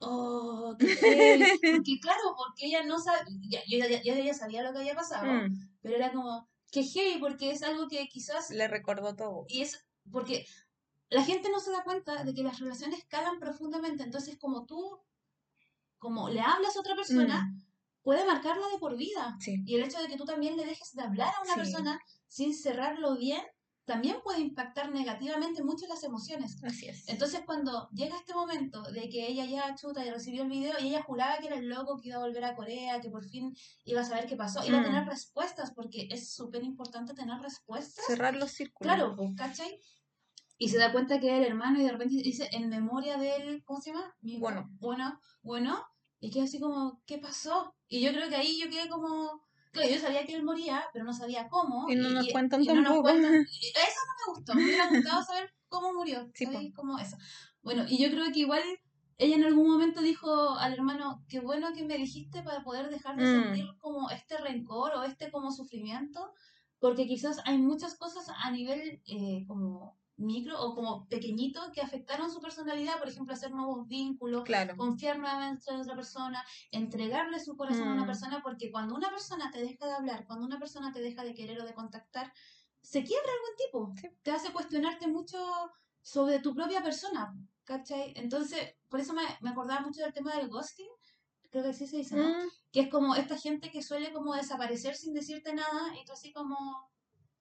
oh, qué *laughs* porque claro, porque ella no sabe, ya, ya, ella sabía lo que había pasado, mm. pero era como, que hey, porque es algo que quizás... Le recordó todo. Y es porque la gente no se da cuenta de que las relaciones calan profundamente, entonces como tú, como le hablas a otra persona, mm. puede marcarla de por vida. Y el hecho de que tú también le dejes de hablar a una persona sin cerrarlo bien, también puede impactar negativamente mucho las emociones. Así es. Entonces, cuando llega este momento de que ella ya chuta y recibió el video y ella juraba que era el loco que iba a volver a Corea, que por fin iba a saber qué pasó, iba a tener mm. respuestas, porque es súper importante tener respuestas. Cerrar los círculos. Claro, ¿cachai? Y se da cuenta que es el hermano y de repente dice, en memoria del, ¿cómo se llama? bueno. Bueno, bueno. Y queda así como, ¿qué pasó? Y yo creo que ahí yo quedé como, Claro, yo sabía que él moría, pero no sabía cómo. Y no nos cuentan Eso no me gustó. Me hubiera gustado saber cómo murió. *laughs* Cómo eso. Bueno, y yo creo que igual ella en algún momento dijo al hermano, qué bueno que me dijiste para poder dejar de mm. sentir como este rencor o este como sufrimiento, porque quizás hay muchas cosas a nivel eh, como micro o como pequeñito que afectaron su personalidad, por ejemplo, hacer nuevos vínculos, confiar nuevamente en otra persona, entregarle su corazón a una mm. persona, porque cuando una persona te deja de hablar, cuando una persona te deja de querer o de contactar, se quiebra algún tipo, te hace cuestionarte mucho sobre tu propia persona, ¿cachai? Entonces, por eso me, me acordaba mucho del tema del ghosting, creo que así se dice, ¿no? Mm. Que es como esta gente que suele como desaparecer sin decirte nada y tú así como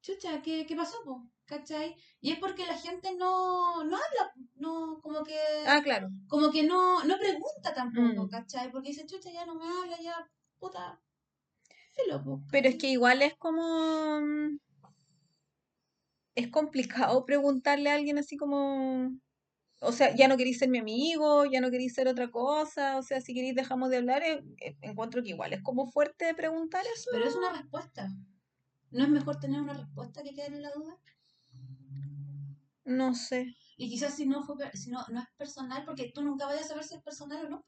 chucha, ¿qué, qué pasó? Po? ¿Cachai? Y es porque la gente no, no habla, no, como que... Ah, claro. Como que no, no pregunta tampoco, mm. ¿cachai? Porque dice, chucha, ya no me habla, ya, puta, filo, po. Pero es que igual es como... Mm, es complicado *laughs* preguntarle a alguien así como... O sea, ya no queréis ser mi amigo, ya no queréis ser otra cosa, o sea, si queréis dejamos de hablar, eh, eh, encuentro que igual es como fuerte preguntar eso. Pero es una respuesta. ¿No es mejor tener una respuesta que quedar en la duda? No sé. Y quizás si no, si no, no es personal, porque tú nunca vayas a saber si es personal o no.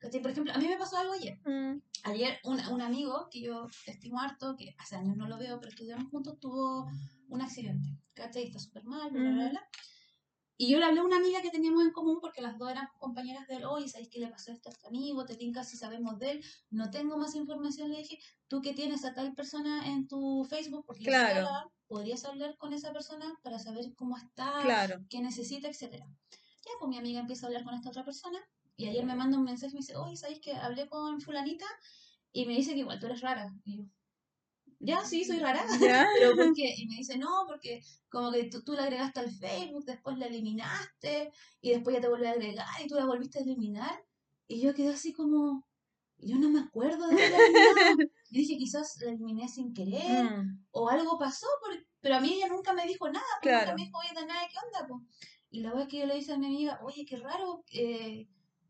Por ejemplo, a mí me pasó algo ayer. Mm. Ayer un, un, amigo que yo estimo harto, que hace años no lo veo, pero estudiamos juntos, tuvo un accidente. ¿Cachai? Está súper mal, bla, bla, bla, bla. Y yo le hablé a una amiga que teníamos en común porque las dos eran compañeras de él. Oye, ¿sabéis qué le pasó esto a este amigo? Te tinca si sabemos de él. No tengo más información. Le dije, tú que tienes a tal persona en tu Facebook, porque claro. podrías hablar con esa persona para saber cómo está, qué necesita, etcétera. Ya, pues mi amiga empieza a hablar con esta otra persona. Y ayer me manda un mensaje y me dice, oye, ¿sabéis que hablé con fulanita? Y me dice que igual tú eres rara. Y yo, ya, sí, soy rara. *laughs* Pero ¿por qué? Y me dice, no, porque como que tú, tú, la agregaste al Facebook, después la eliminaste, y después ya te volví a agregar y tú la volviste a eliminar. Y yo quedé así como, yo no me acuerdo de la *laughs* Y dije, quizás la eliminé sin querer, mm. o algo pasó, pero a mí ella nunca me dijo nada, porque nunca me dijo, oye, nada, ¿qué onda? Y la vez que yo le dije a mi amiga, oye, qué raro, eh...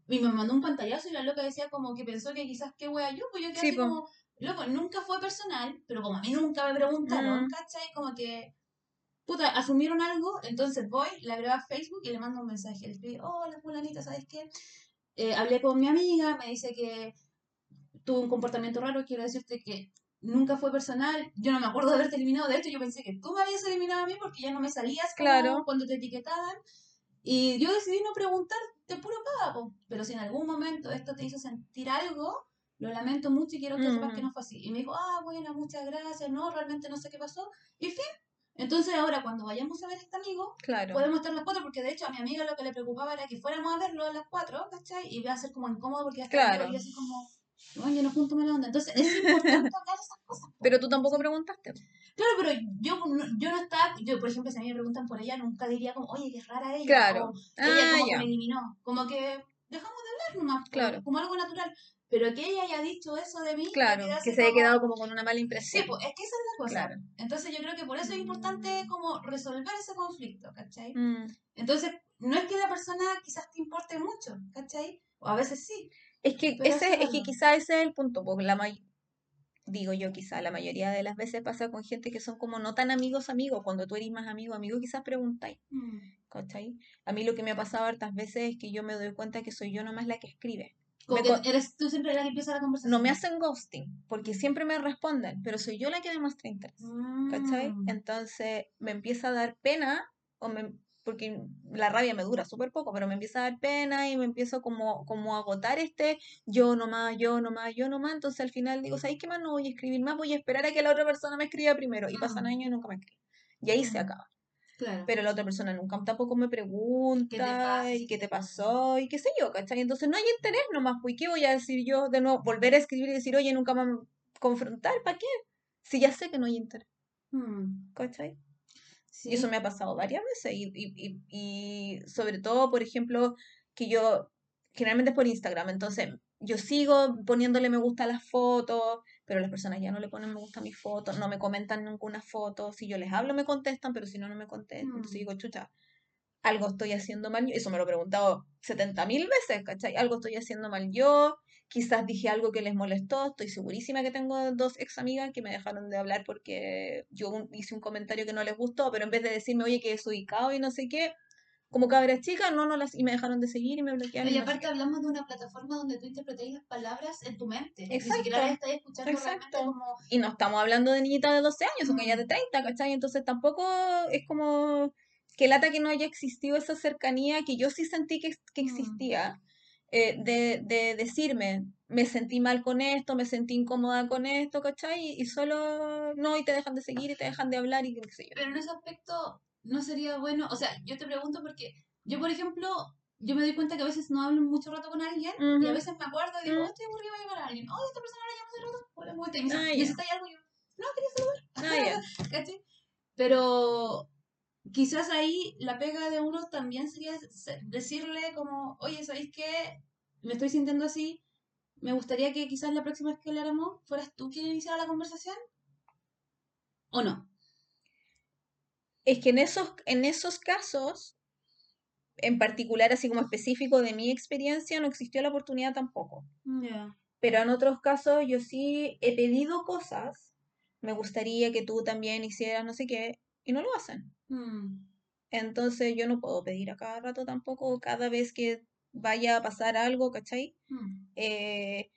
y me mandó un pantallazo y la loca decía como que pensó que quizás qué wea yo, pues yo quedé así como Loco, nunca fue personal, pero como a mí nunca me preguntaron, mm. ¿cachai? Como que, puta, asumieron algo, entonces voy, le agrego a Facebook y le mando un mensaje. Le escribo, hola, fulanita, ¿sabes qué? Eh, hablé con mi amiga, me dice que tuvo un comportamiento raro, quiero decirte que nunca fue personal, yo no me acuerdo de haberte eliminado, de hecho yo pensé que tú me habías eliminado a mí porque ya no me salías claro. cuando te etiquetaban. Y yo decidí no preguntarte puro pago, pero si en algún momento esto te hizo sentir algo, lo lamento mucho y quiero que sepas que mm. no fue así. Y me dijo, ah, bueno, muchas gracias, no, realmente no sé qué pasó. Y fin. Entonces ahora cuando vayamos a ver a este amigo, podemos estar las cuatro, porque de hecho a mi amiga lo que le preocupaba era que fuéramos a verlo a las cuatro, ¿cachai? Y va a ser como incómodo porque ya claro. y así como, bueno, yo no junto mala onda. Entonces es importante *laughs* hablar esas cosas. Pero tú tampoco preguntaste. Claro, pero yo, yo no estaba, yo por ejemplo, si a mí me preguntan por ella, nunca diría como, oye, qué rara ella. Claro. ella ah, como que me eliminó. Como que dejamos de hablar nomás, claro. como algo natural. Pero que ella haya dicho eso de mí. Claro, que se haya quedado como con una mala impresión. Sí, pues es que esa es la cosa. Entonces yo creo que por eso es importante como resolver ese conflicto, ¿cachai? Mm. Entonces, no es que la persona quizás te importe mucho, ¿cachai? O a veces sí. Es que, ese, es que quizá ese es el punto, porque la digo yo quizá, la mayoría de las veces pasa con gente que son como no tan amigos amigos, cuando tú eres más amigo amigo quizás preguntáis, mm. ¿cachai? A mí lo que me ha pasado hartas veces es que yo me doy cuenta que soy yo nomás la que escribe. Como eres tú siempre la que empieza la conversación. No me hacen ghosting, porque siempre me responden, pero soy yo la que demuestra interés, ¿cachai? Mm. Entonces me empieza a dar pena, o me, porque la rabia me dura súper poco, pero me empieza a dar pena y me empiezo como, como a agotar este yo nomás, yo nomás, yo nomás, entonces al final digo, ¿sabes qué más? No voy a escribir más, voy a esperar a que la otra persona me escriba primero, y pasan años y nunca me escribe. Y ahí se acaba. Pero la otra persona nunca tampoco me pregunta y qué te pasó y qué sé yo, ¿cachai? Entonces no hay interés nomás, pues ¿qué voy a decir yo de nuevo? Volver a escribir y decir, oye, nunca más confrontar, ¿para qué? Si ya sé que no hay interés. Hmm. ¿Cachai? Y eso me ha pasado varias veces y, y, y, sobre todo, por ejemplo, que yo generalmente es por Instagram, entonces yo sigo poniéndole me gusta a las fotos, pero las personas ya no le ponen me gusta a mis fotos, no me comentan ninguna foto, si yo les hablo me contestan, pero si no, no me contestan. Entonces mm. digo, chucha, algo estoy haciendo mal. Eso me lo he preguntado 70 mil veces, ¿cachai? Algo estoy haciendo mal yo, quizás dije algo que les molestó, estoy segurísima que tengo dos ex amigas que me dejaron de hablar porque yo hice un comentario que no les gustó, pero en vez de decirme, oye, que es ubicado y no sé qué, como cabras chicas, no, no las, y me dejaron de seguir y me bloquearon. Y, aparte hablamos de una plataforma donde tú interpretas las palabras en tu mente. Exacto. Ni siquiera las estás escuchando Exacto. como... Y no estamos hablando de niñitas de 12 años, son ya de 30, ¿cachai? Entonces tampoco es como que lata que no haya existido esa cercanía que yo sí sentí que, que existía. Eh, de, de, decirme, me sentí mal con esto, me sentí incómoda con esto, ¿cachai? Y, solo no, y te dejan de seguir y te dejan de hablar y qué sé yo. Pero en ese aspecto, no sería bueno, o sea, yo te pregunto porque yo, por ejemplo, yo me doy cuenta que a veces no hablo mucho rato con alguien y a veces me acuerdo y digo, estoy aburrido de llamar a alguien. Oh, esta persona la llamo hace rato. Hola, ¿cómo estás? Ah, ¿Necesitas algo? Yo, no, quería saludar. Ah, *laughs* ¿Cachai? Pero quizás ahí la pega de uno también sería decirle como, oye, ¿sabéis qué? Me estoy sintiendo así. Me gustaría que quizás la próxima vez que habláramos fueras tú quien iniciara la conversación. ¿O no? Es que en esos, en esos casos, en particular, así como específico de mi experiencia, no existió la oportunidad tampoco. Pero en otros casos yo sí he pedido cosas, me gustaría que tú también hicieras no sé qué, y no lo hacen. Mm. Entonces yo no puedo pedir a cada rato tampoco, cada vez que vaya a pasar algo, ¿cachai? Mm. Eh,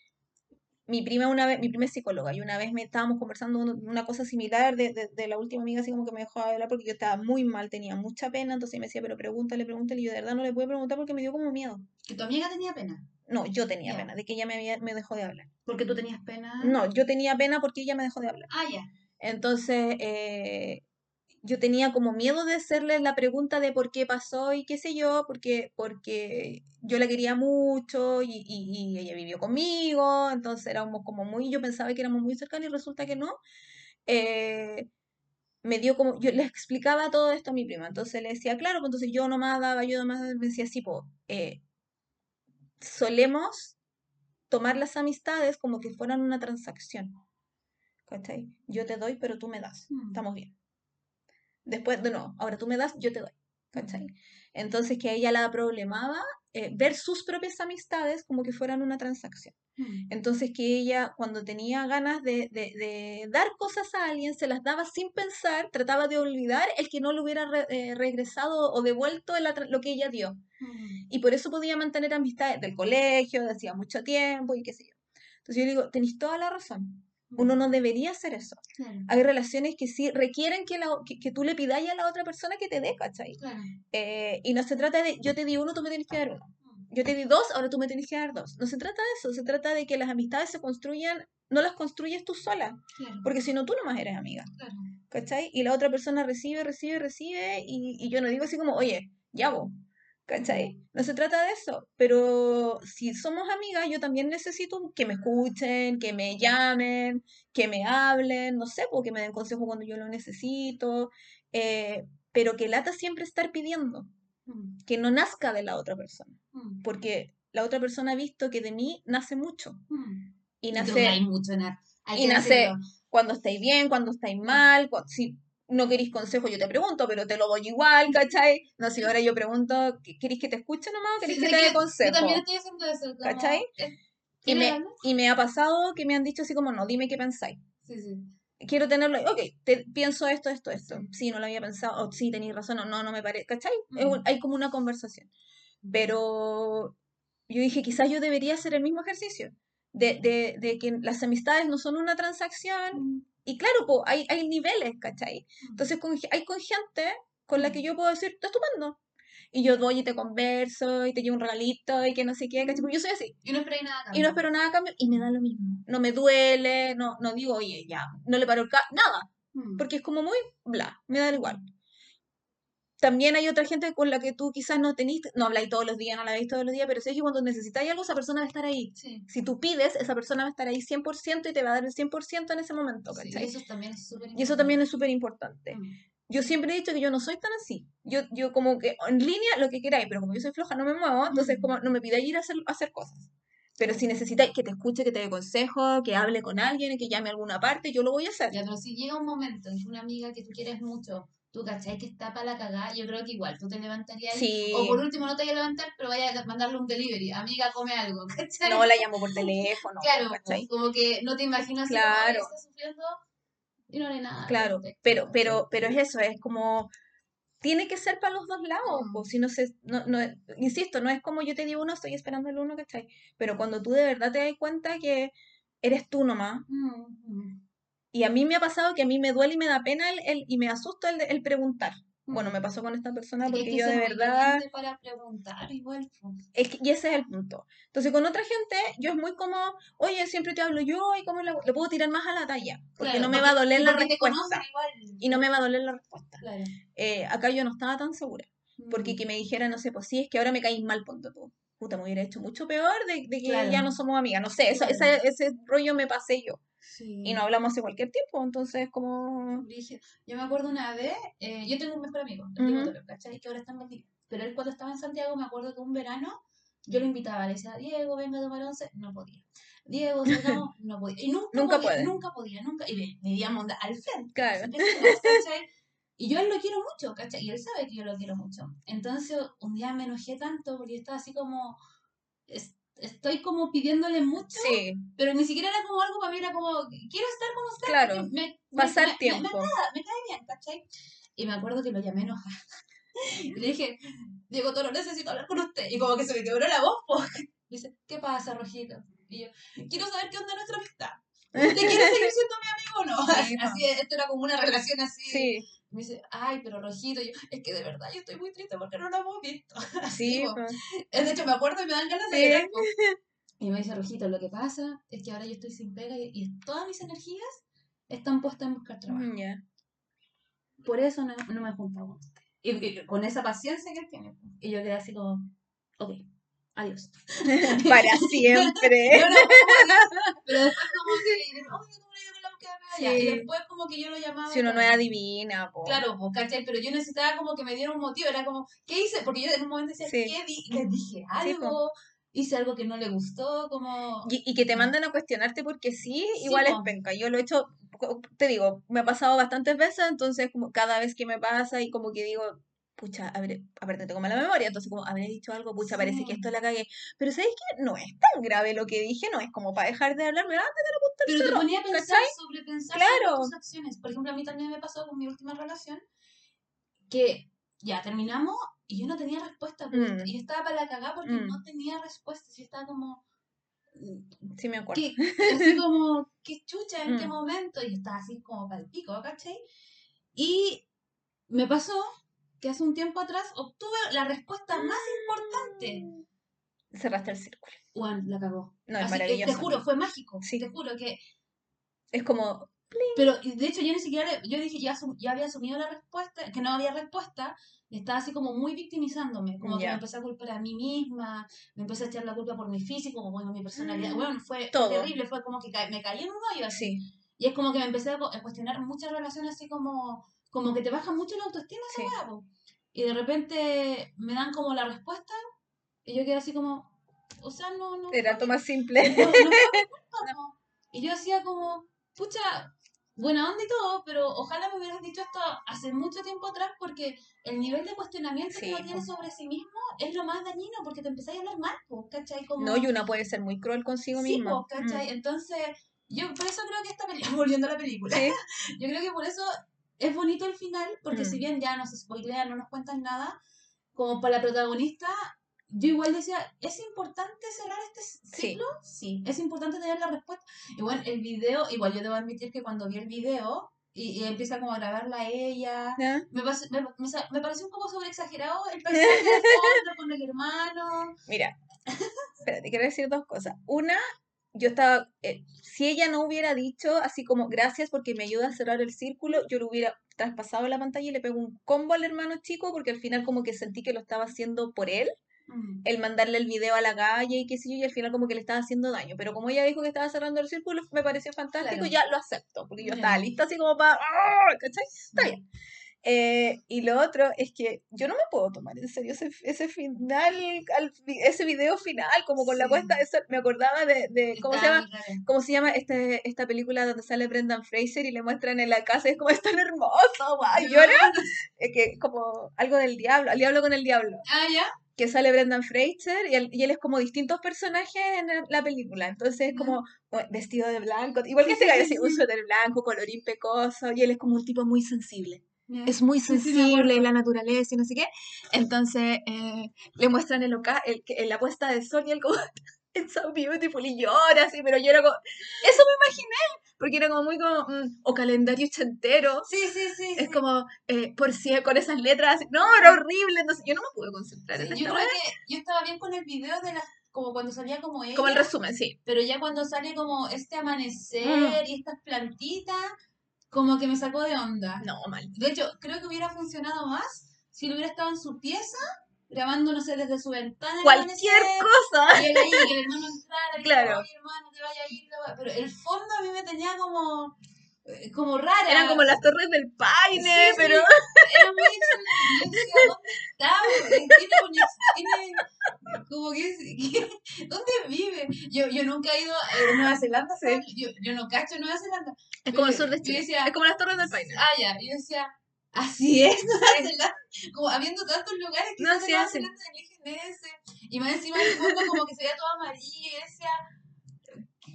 mi prima una vez, mi prima es psicóloga, y una vez me estábamos conversando una cosa similar de, de, la última amiga, así como que me dejó hablar porque yo estaba muy mal, tenía mucha pena, entonces me decía, pero pregúntale, pregúntale, y yo de verdad no le pude preguntar porque me dio como miedo. ¿Que tu amiga tenía pena? No, yo tenía pena, de que ella me, había, me dejó de hablar. ¿Porque tú tenías pena? No, yo tenía pena porque ella me dejó de hablar. Ah, ya. Entonces, eh, yo tenía como miedo de hacerle la pregunta de por qué pasó y qué sé yo, porque, porque yo la quería mucho y, y, ella vivió conmigo, entonces éramos como muy, yo pensaba que éramos muy cercanos y resulta que no. Eh, me dio como, yo le explicaba todo esto a mi prima, entonces le decía, claro, pues entonces yo nomás daba, yo nomás me decía, sí, pues, solemos tomar las amistades como que fueran una transacción. ¿Cachai? Yo te doy, pero tú me das. Mm. Estamos bien. Después, de no, ahora tú me das, yo te doy. ¿Cachai? Entonces que a ella la problemaba eh, ver sus propias amistades como que fueran una transacción. Mm. Entonces que ella cuando tenía ganas de, de, dar cosas a alguien, se las daba sin pensar, trataba de olvidar el que no le hubiera eh, regresado o devuelto lo que ella dio. Mm. Y por eso podía mantener amistades del colegio, de hacía mucho tiempo y qué sé yo. Entonces yo digo, tenéis toda la razón. Uno no debería hacer eso. Hay relaciones que sí requieren que, la, que, tú le pidáis a la otra persona que te dé, ¿cachai? Eh, y no se trata de yo te di uno, tú me tienes que dar uno. Mm. Yo te di dos, ahora tú me tienes que dar dos. No se trata de eso, se trata de que las amistades se construyan, no las construyes tú sola, porque si no tú nomás eres amiga. ¿Cachai? Y la otra persona recibe, recibe, recibe, y, y yo no digo así como, oye, ya vos, ¿Cachai? No se trata de eso, pero si somos amigas, yo también necesito que me escuchen, que me llamen, que me hablen, no sé, porque me den consejo cuando yo lo necesito, eh, pero que lata siempre estar pidiendo, mm. que no nazca de la otra persona, mm. porque la otra persona ha visto que de mí nace mucho. Mm. Y nace, tú hay mucho, Nat. Hay y que nace decirlo. cuando estáis bien, cuando estáis mal, cu- si no queréis consejo yo te pregunto, pero te lo doy igual, ¿cachai? No, si ahora yo pregunto, ¿qué- ¿queréis que te escuche nomás o Sí, queréis sí, que te dé Yo consejo? también estoy haciendo eso. como, ¿Cachai? Y me, y me ha pasado que me han dicho así como, no, dime qué pensáis. Sí, sí. Quiero tenerlo, ok, te, pienso esto, esto, esto. Sí, no lo había pensado, o sí, tenéis razón, o no, no me parece, ¿cachai? Mm. hay como una conversación. Pero yo dije, quizás yo debería hacer el mismo ejercicio, de, de, de que las amistades no son una transacción. Y claro, po, hay, hay niveles, ¿cachai? Entonces con, hay con gente con la que yo puedo decir, está estupendo. Y yo voy y te converso, y te llevo un regalito, y que no sé qué, ¿cachai? Porque yo soy así. Y no esperáis nada. a Y cambio. no espero nada a cambio, y me da lo mismo. No me duele, no, no digo, oye, ya, no le paro el nada, Mm. porque es como muy bla, me da igual. También hay otra gente con la que tú quizás no tenís, no habláis todos los días, no la veis todos los días, pero sé que cuando necesitáis algo, esa persona va a estar ahí. Sí. Si tú pides, esa persona va a estar ahí 100% y te va a dar el 100% en ese momento, Sí, ¿cachai? eso también es súper Y eso también es súper importante. Mm. Yo siempre he dicho que yo no soy tan así. Yo, yo como que en línea lo que queráis, pero como yo soy floja no me muevo, entonces Mm. como no me pidáis ir a hacer, a hacer cosas. Pero si necesitáis que te escuche, que te dé consejo, que hable con alguien, que llame a alguna parte, yo lo voy a hacer. Ya, pero si llega un momento en que una amiga que tú quieres mucho, tú cachai que está para la cagada, yo creo que igual tú te levantarías. Sí. O por último no te vayas a levantar, pero vaya a mandarle un delivery. Amiga, come algo, *laughs* ¿cachai? No la llamo por teléfono, Claro, ¿cachai? como que no te imaginas Claro. "Ay, está sufriendo y no haré nada. Claro, respecto", pero, pero, pero es eso, es como, tiene que ser para los dos lados, Mm. si no se, no, no, insisto, no es como yo te digo uno, estoy esperando el uno, ¿cachai? Pero cuando tú de verdad te das cuenta que eres tú nomás, Mm, mm, y a mí me ha pasado que a mí me duele y me da pena el, el- y me asusta el, el preguntar. Bueno, me pasó con esta persona Es que hay porque que yo de verdad, valiente para preguntar igual. es que, y ese es el punto. Entonces con otra gente yo es muy como, oye, siempre te hablo yo y cómo le, le puedo tirar más a la talla, porque Claro, no me va a doler la respuesta. Y no me va a doler la respuesta. Claro. Eh, acá yo no estaba tan segura. Porque que me dijera, no sé, pues sí, es que ahora me caís mal, ponte tú. Puta, me hubiera hecho mucho peor de, de que Claro. ya no somos amigas. No sé, Claro. esa- ese rollo me pasé yo. Sí. Y no hablamos hace cualquier tiempo, entonces como... Yo me acuerdo una vez, eh, yo tengo un mejor amigo, el. Diego Toro, ¿cachai? Que ahora está en Valdivia. Pero él cuando estaba en Santiago, me acuerdo que un verano yo lo invitaba, le decía, Diego, venga a tomar once, no podía. Diego, *laughs* salgamos, no podía. Y nunca, Nunca podía, puede. nunca podía, nunca. Y íbamos al frente. Claro. así Y yo él lo quiero mucho, ¿cachai? Y él sabe que yo lo quiero mucho. Entonces, un día me enojé tanto porque estaba así como, es- estoy como pidiéndole mucho Sí, pero ni siquiera era como algo para mí, era como, quiero estar con usted. Claro, porque me, me- pasar me- tiempo. Me, cae bien, ¿cachai? Y me acuerdo que lo llamé enojada. *laughs* Y le dije, Diego Toro, necesito hablar con usted. Y como que se me quebró la voz, po. Me dice, ¿qué pasa, Rojito? Y yo, quiero saber qué onda nuestra amistad. *laughs* ¿Usted quiere seguir siendo mi amigo o no? Sí. *laughs* Así, esto era como una relación así. sí, Me dice, ay, pero Rojito, yo, es que de verdad yo estoy muy triste porque no lo hemos visto. *laughs* sí. po. pues. De hecho, me acuerdo y me dan ganas de llorar. *laughs* Y me dice, Rojito, lo que pasa es que ahora yo estoy sin pega y, y todas mis energías están puestas en buscar trabajo. Mm, ya. Por eso no, no me he juntado con usted. Y, y con esa paciencia que él tiene. Y yo quedé así como, ok, adiós. *laughs* Para siempre. No, no, como- pero después como que, Y Sí. después como que yo lo llamaba. Si uno no es adivina, po. Claro, pues, ¿cachai? Pero yo necesitaba como que me diera un motivo, era como, ¿qué hice? Porque yo en un momento decía, Sí. ¿qué di? Les dije Sí, algo, hice algo que no le gustó, como... Y, y que te mandan a cuestionarte porque sí, Sí, igual es po. penca. Yo lo he hecho, te digo, me ha pasado bastantes veces, entonces como cada vez que me pasa y como que digo, pucha, habré, aparte tengo mala memoria, entonces como habré dicho algo, pucha, parece que esto la cagué. Pero ¿sabes qué? No es tan grave lo que dije, no es como para dejar de hablarme, ah, Pero te ponía a pensar ¿cachai? sobre pensar Claro. sobre tus acciones. Por ejemplo, a mí también me pasó con mi última relación, que ya terminamos y yo no tenía respuesta. porque Mm. Y estaba para la cagada porque Mm. no tenía respuesta. Yo estaba como... sí me acuerdo. ¿Qué, así *laughs* como, ¿qué chucha? ¿En qué Mm. momento? Y estaba así como para el pico, ¿cachai? Y me pasó que hace un tiempo atrás obtuve la respuesta más importante. Cerraste el círculo. Juan, la cagó. No, es Así que maravilloso. te juro, fue mágico. Sí. Te juro que. Es como, Pero de hecho, yo ni siquiera. Yo dije, ya, ya había asumido la respuesta, que no había respuesta. y Estaba así como muy victimizándome. Como que Ya. me empecé a culpar a mí misma. Me empecé a echar la culpa por mi físico, como bueno, mi personalidad. Mm. Bueno, fue, Todo. terrible. Fue como que ca- me caí en un hoyo así. sí, Y es como que me empecé a cuestionar muchas relaciones así como, como que te baja mucho la autoestima esa Sí. weá. Y de repente me dan como la respuesta y yo quedo así como, o sea, no, no. Era todo más simple. no, no no. Y yo hacía como, pucha, buena onda y todo, pero ojalá me hubieras dicho esto hace mucho tiempo atrás porque el nivel de cuestionamiento que Sí, uno tiene sobre sí mismo es lo más dañino porque te empezáis a hablar mal, ¿cachai? Como, No, y una puede ser muy cruel consigo sí, misma. ¿cachai? Entonces, yo por eso creo que esta película, *laughs* volviendo a la película, Sí. yo creo que por eso es bonito el final, porque Mm. si bien ya nos spoilean, no nos cuentan nada, como para la protagonista, yo igual decía, ¿es importante cerrar este Sí. ciclo? Sí. ¿Es importante tener la respuesta? Igual el video, igual yo debo admitir que cuando vi el video y, y empieza como a grabarla ella, me, me, me me pareció un poco sobreexagerado el *laughs* personaje de fondo con el hermano. Mira, espérate, quiero decir dos cosas. Una, yo estaba, eh, si ella no hubiera dicho así como gracias porque me ayuda a cerrar el círculo, yo lo hubiera traspasado la pantalla y le pego un combo al hermano chico porque al final como que sentí que lo estaba haciendo por él, el mandarle el video a la calle y qué sé yo, y al final como que le estaba haciendo daño. Pero como ella dijo que estaba cerrando el círculo, me pareció fantástico, Claro. ya lo acepto, porque yo estaba lista así como para... ¿Cachai? Está bien. Eh, y lo otro es que yo no me puedo tomar en serio ese, ese final, al ese video final, como con la puesta de sol. Me acordaba de, de ¿cómo se llama? ¿Cómo se llama este, esta película donde sale Brendan Fraser y le muestran en la casa? Es como es tan hermoso, guay, llora. *laughs* Es que como algo del diablo, al diablo con el diablo. Ah, ya. Que sale Brendan Fraser y él, y él es como distintos personajes en el- la película. Entonces es como bueno, vestido de blanco, igual que este gallo, sí, así, un suéter blanco, colorín pecoso, y él es como un tipo muy sensible Ya. es muy Sí, sí, sensible en la naturaleza y no sé qué. Entonces eh, le muestran el, oca- el, en la puesta de sol y como, it's so beautiful y llora así, pero yo era como, eso me imaginé, porque era como muy como, mm, o calendario ochentero. Sí, sí, sí. Es sí. como, eh, por si con esas letras, no, era horrible, entonces yo no me pude concentrar Sí, en yo esta creo que yo estaba bien con el video de las como cuando salía como ella, Como el resumen, sí. pero ya cuando sale como este amanecer Mm. y estas plantitas, como que me sacó de onda. No, mal. De hecho, creo que hubiera funcionado más si lo hubiera estado en su pieza, grabando, no sé, desde su ventana. Cualquier amanecer, cosa. Y él ahí, que el hermano entrara, y *laughs* Claro. oye hermano, te vaya a ir, la wea". pero el fondo a mí me tenía como, como rara. Eran como las torres del Paine, Sí, sí, pero... Era muy extraño. Yo decía, ¿dónde tiene como que, que- ¿dónde vive? Yo, yo nunca he ido a Nueva *laughs* Zelanda, ¿sabes? Yo, yo no cacho Nueva Zelanda. Es como el sur de Chile. decía- Es como las torres del Paine. Ah, ya. Yo decía, así es Nueva Zelanda. Como habiendo tantos lugares que No, no, sí, Nueva. Zelanda eligen ese. Y más encima el fondo como que se veía todo amarillo y decía...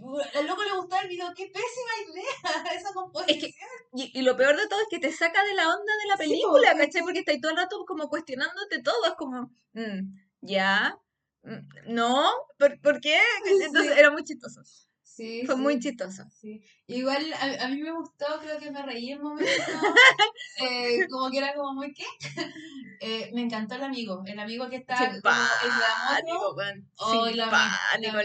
*laughs* Al loco le gustaba el video, qué pésima idea *laughs* esa composición. Y, y lo peor de todo es que te saca de la onda de la Sí, película, po, ¿cachai? Porque estáis todo el rato como cuestionándote todo. Es como, mm, ¿ya? Mm, ¿No? ¿Por, por qué? *laughs* Entonces Sí. era muy chistoso. Sí, Fue sí. muy chistoso. Sí. Igual a, a mí me gustó, creo que me reí en momentos, *laughs* eh, como que era como muy qué. *laughs* Eh, me encantó el amigo, el amigo que está en la moto. Ay, la la me-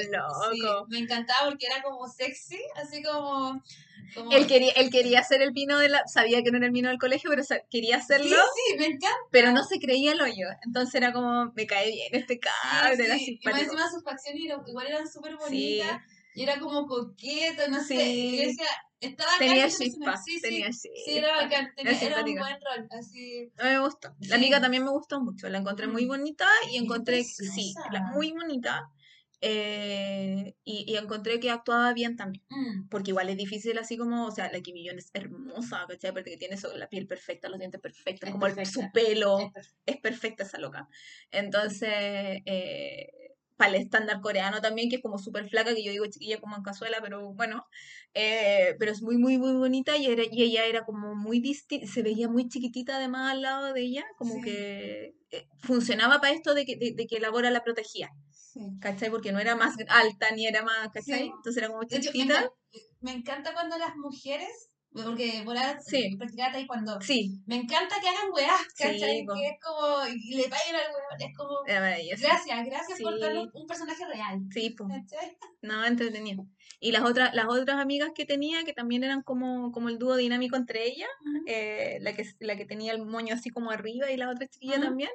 sí, loco. me encantaba porque era como sexy, así como... como Él quería, él quería ser el vino de la... Sabía que no era el vino del colegio, pero quería sí, hacerlo. sí, me encanta. Pero no se creía el hoyo. Entonces era como, me cae bien este cabro, Sí, era sí. Y más encima sus facciones igual eran súper Sí. Y era como coqueto, no sé. Sí. Y yo decía, estaba acá Tenía personaje. chispa, Sí, sí. tenía Sí, era chispa. bacán, tenía, era un simpática. buen rol, así... Mí me gustó. La Sí. amiga también me gustó mucho. La encontré muy Mm. bonita y encontré, sí, muy bonita. eh, y, y encontré que actuaba bien también. Mm. Porque igual es difícil así como, o sea, la Kim Millón es hermosa, ¿cachai? Porque tiene eso, la piel perfecta, los dientes perfectos, Es como el- perfecta. su pelo, Es perfecto. es perfecta esa loca. Entonces, eh, para el estándar coreano también, que es como súper flaca, que yo digo chiquilla como en cazuela, pero bueno, eh, pero es muy, muy, muy bonita y, era, y ella era como muy distinta, se veía muy chiquitita además al lado de ella, como Sí. que eh, funcionaba para esto de que, de, de que la Bora la protegía, Sí. ¿cachai? Porque no era más alta ni era más, ¿cachai? Sí. Entonces era como De hecho, me, chiquitita. me encanta cuando las mujeres, porque Borat Sí. practicaba taekwondo, Sí, me encanta que hagan weás, Sí, ¿cachai? que es como, y le paguen al weón, es como, gracias, gracias por darle un, personaje real, Sí, pues. *laughs* No, entretenido. Y las otras, las otras amigas que tenía, que también eran como, como el dúo dinámico entre ellas, eh, la, que, la que tenía el moño así como arriba y la otra chiquilla también,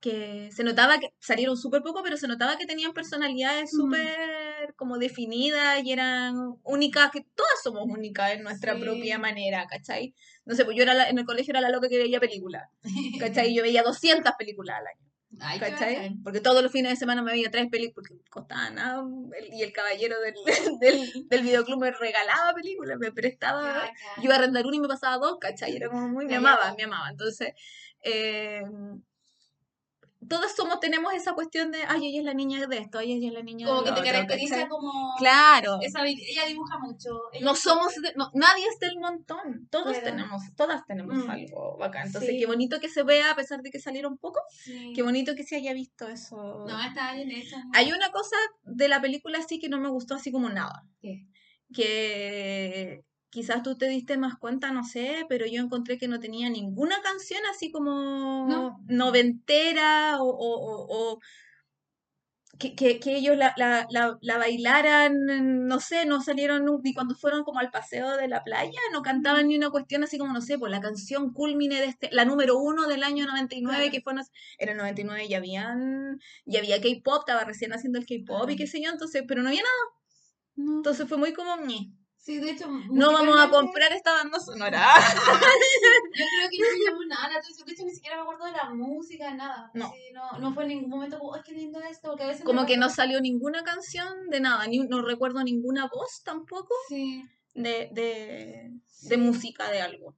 que se notaba que salieron súper poco, pero se notaba que tenían personalidades súper como definidas y eran únicas, que todas somos únicas en nuestra Sí. propia manera, ¿cachai? No sé, pues yo era la- en el colegio era la loca que veía películas, ¿cachai? *laughs* Yo veía 200 películas al año. Ay, ¿Cachai? Porque todos los fines de semana me veía tres películas, porque costaba nada, y el caballero del, *laughs* del, del videoclub me regalaba películas, me prestaba, yo iba a arrendar una y me pasaba dos, ¿cachai? Era como muy, me amaba, me amaba. Entonces, eh, todos somos, tenemos esa cuestión de, ay, ella es la niña de esto, ay, ella es la niña Como de que lo te otro", caracteriza ¿cachai? como... Claro. Esa, ella dibuja mucho. ella No es- somos, de- no, nadie es del montón, todos tenemos, todas tenemos Mm. algo bacán. Entonces, Sí. qué bonito que se vea a pesar de que salieron poco, Sí. qué bonito que se haya visto eso. No, está bien hecha. Hay una cosa de la película así que no me gustó así como nada. ¿Qué? Que quizás tú te diste más cuenta, no sé, pero yo encontré que no tenía ninguna canción así como No. noventera o, o- o- o que, que- que ellos la, la- la- la bailaran, no sé, no salieron ni cuando fueron como al paseo de la playa, no cantaban ni una cuestión así como, no sé, pues la canción culmine de este, la número uno del año 99, Claro. que fue, no sé, en el 99 ya habían, ya había K-pop, estaba recién haciendo el K-pop y qué sé yo, entonces, pero no había nada, entonces fue muy como, "Ñe". Sí, de hecho, no vamos a comprar esta banda sonora. *laughs* Yo creo que no me llamó nada la atención. De hecho, ni siquiera me acuerdo de la música, nada. No. Sí, no, no fue en ningún momento como, ¡ay, qué lindo esto! Porque a veces Como que no salió ninguna canción de nada, ni, no recuerdo ninguna voz tampoco Sí, de, de, de música de algo.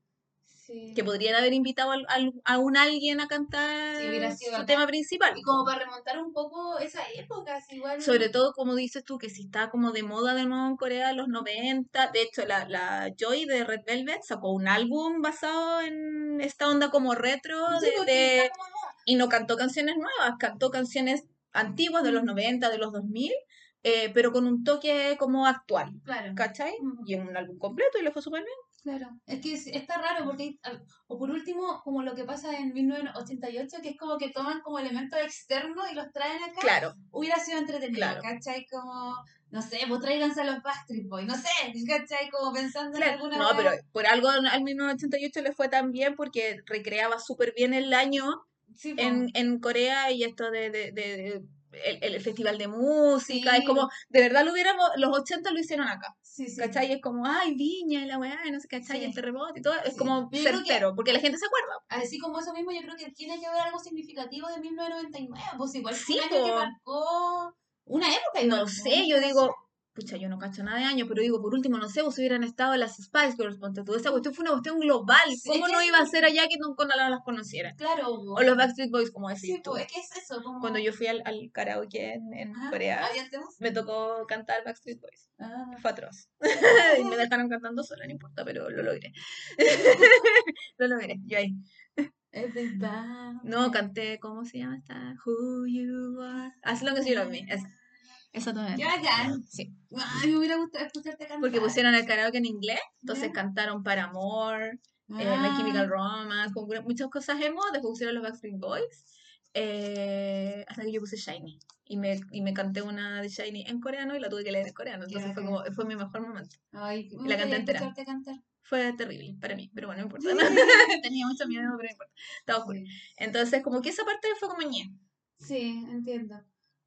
Sí. que podrían haber invitado al- al- a, un alguien a cantar Sí, su tema principal. Y como para remontar un poco esa época, así igual. Sobre todo, como dices tú, que si está como de moda de nuevo en Corea los 90. De hecho, la, la Joy de Red Velvet sacó un álbum basado en esta onda como retro Sí, de, de- como y no cantó canciones nuevas, cantó canciones antiguas de los Mm. 90, de los 2000, eh, pero con un toque como actual. Claro. ¿Cachai? Y en un álbum completo y le fue súper bien. Claro, es que es- está raro porque, o por último, como lo que pasa en 1988, que es como que toman como elementos externos y los traen acá, Claro. hubiera sido entretenido, Claro. ¿cachai? Como, no sé, pues tráiganse a los Backstreet Boys, no sé, ¿cachai? Como pensando en Claro, alguna no, pero por algo al 1988 le fue tan bien porque recreaba súper bien el año Sí, en, en Corea y esto de, de- de- de- el, el festival de música, es como, de verdad lo hubiéramos, los 80 lo hicieron acá, sí, sí. ¿cachai? Es como, ay, Viña y la weá, no sé, ¿cachai? El terremoto y todo, es como yo que- certero, porque la gente se acuerda. Así como eso mismo, yo creo que tiene que haber algo significativo de 1999, pues igual Sí, un año que marcó una época. No po, sé, yo digo, pucha, yo no cacho nada de años, pero digo, por último, no sé, vos hubieran estado las Spice Girls, ponte tú, esa cuestión fue una cuestión global, ¿cómo no que iba a ser allá que no, no las conocieran? Claro, po. O los Backstreet Boys, como decís Sí, tú. pues es que es eso, como... Cuando yo fui al, al karaoke en, en Ajá, Corea, me tocó cantar Backstreet Boys. Ah. Fue atroz. *laughs* y me dejaron cantando sola, no importa, pero lo logré. *laughs* lo logré, yo ahí. Everybody. No, canté, ¿cómo se llama esta? Who You Are. As long as you love me. Esa, también. Qué bacán. Sí. Ay, me hubiera gustado escucharte cantar. Porque pusieron el karaoke en inglés, entonces Ya. cantaron Paramore, eh, My Ah, Chemical Romance, que muchas cosas emo, después pusieron los Backstreet Boys, eh, hasta que yo puse Shiny. Y me, y me canté una de Shiny en coreano y la tuve que leer en coreano, entonces fue como, fue mi mejor momento. Ay, me la canté entera. cantar. Fue terrible para mí, pero bueno, no importa. Sí. *laughs* Tenía mucho miedo, pero no importa. Estaba. Sí. Entonces, como que esa parte fue como ñe. Sí, entiendo.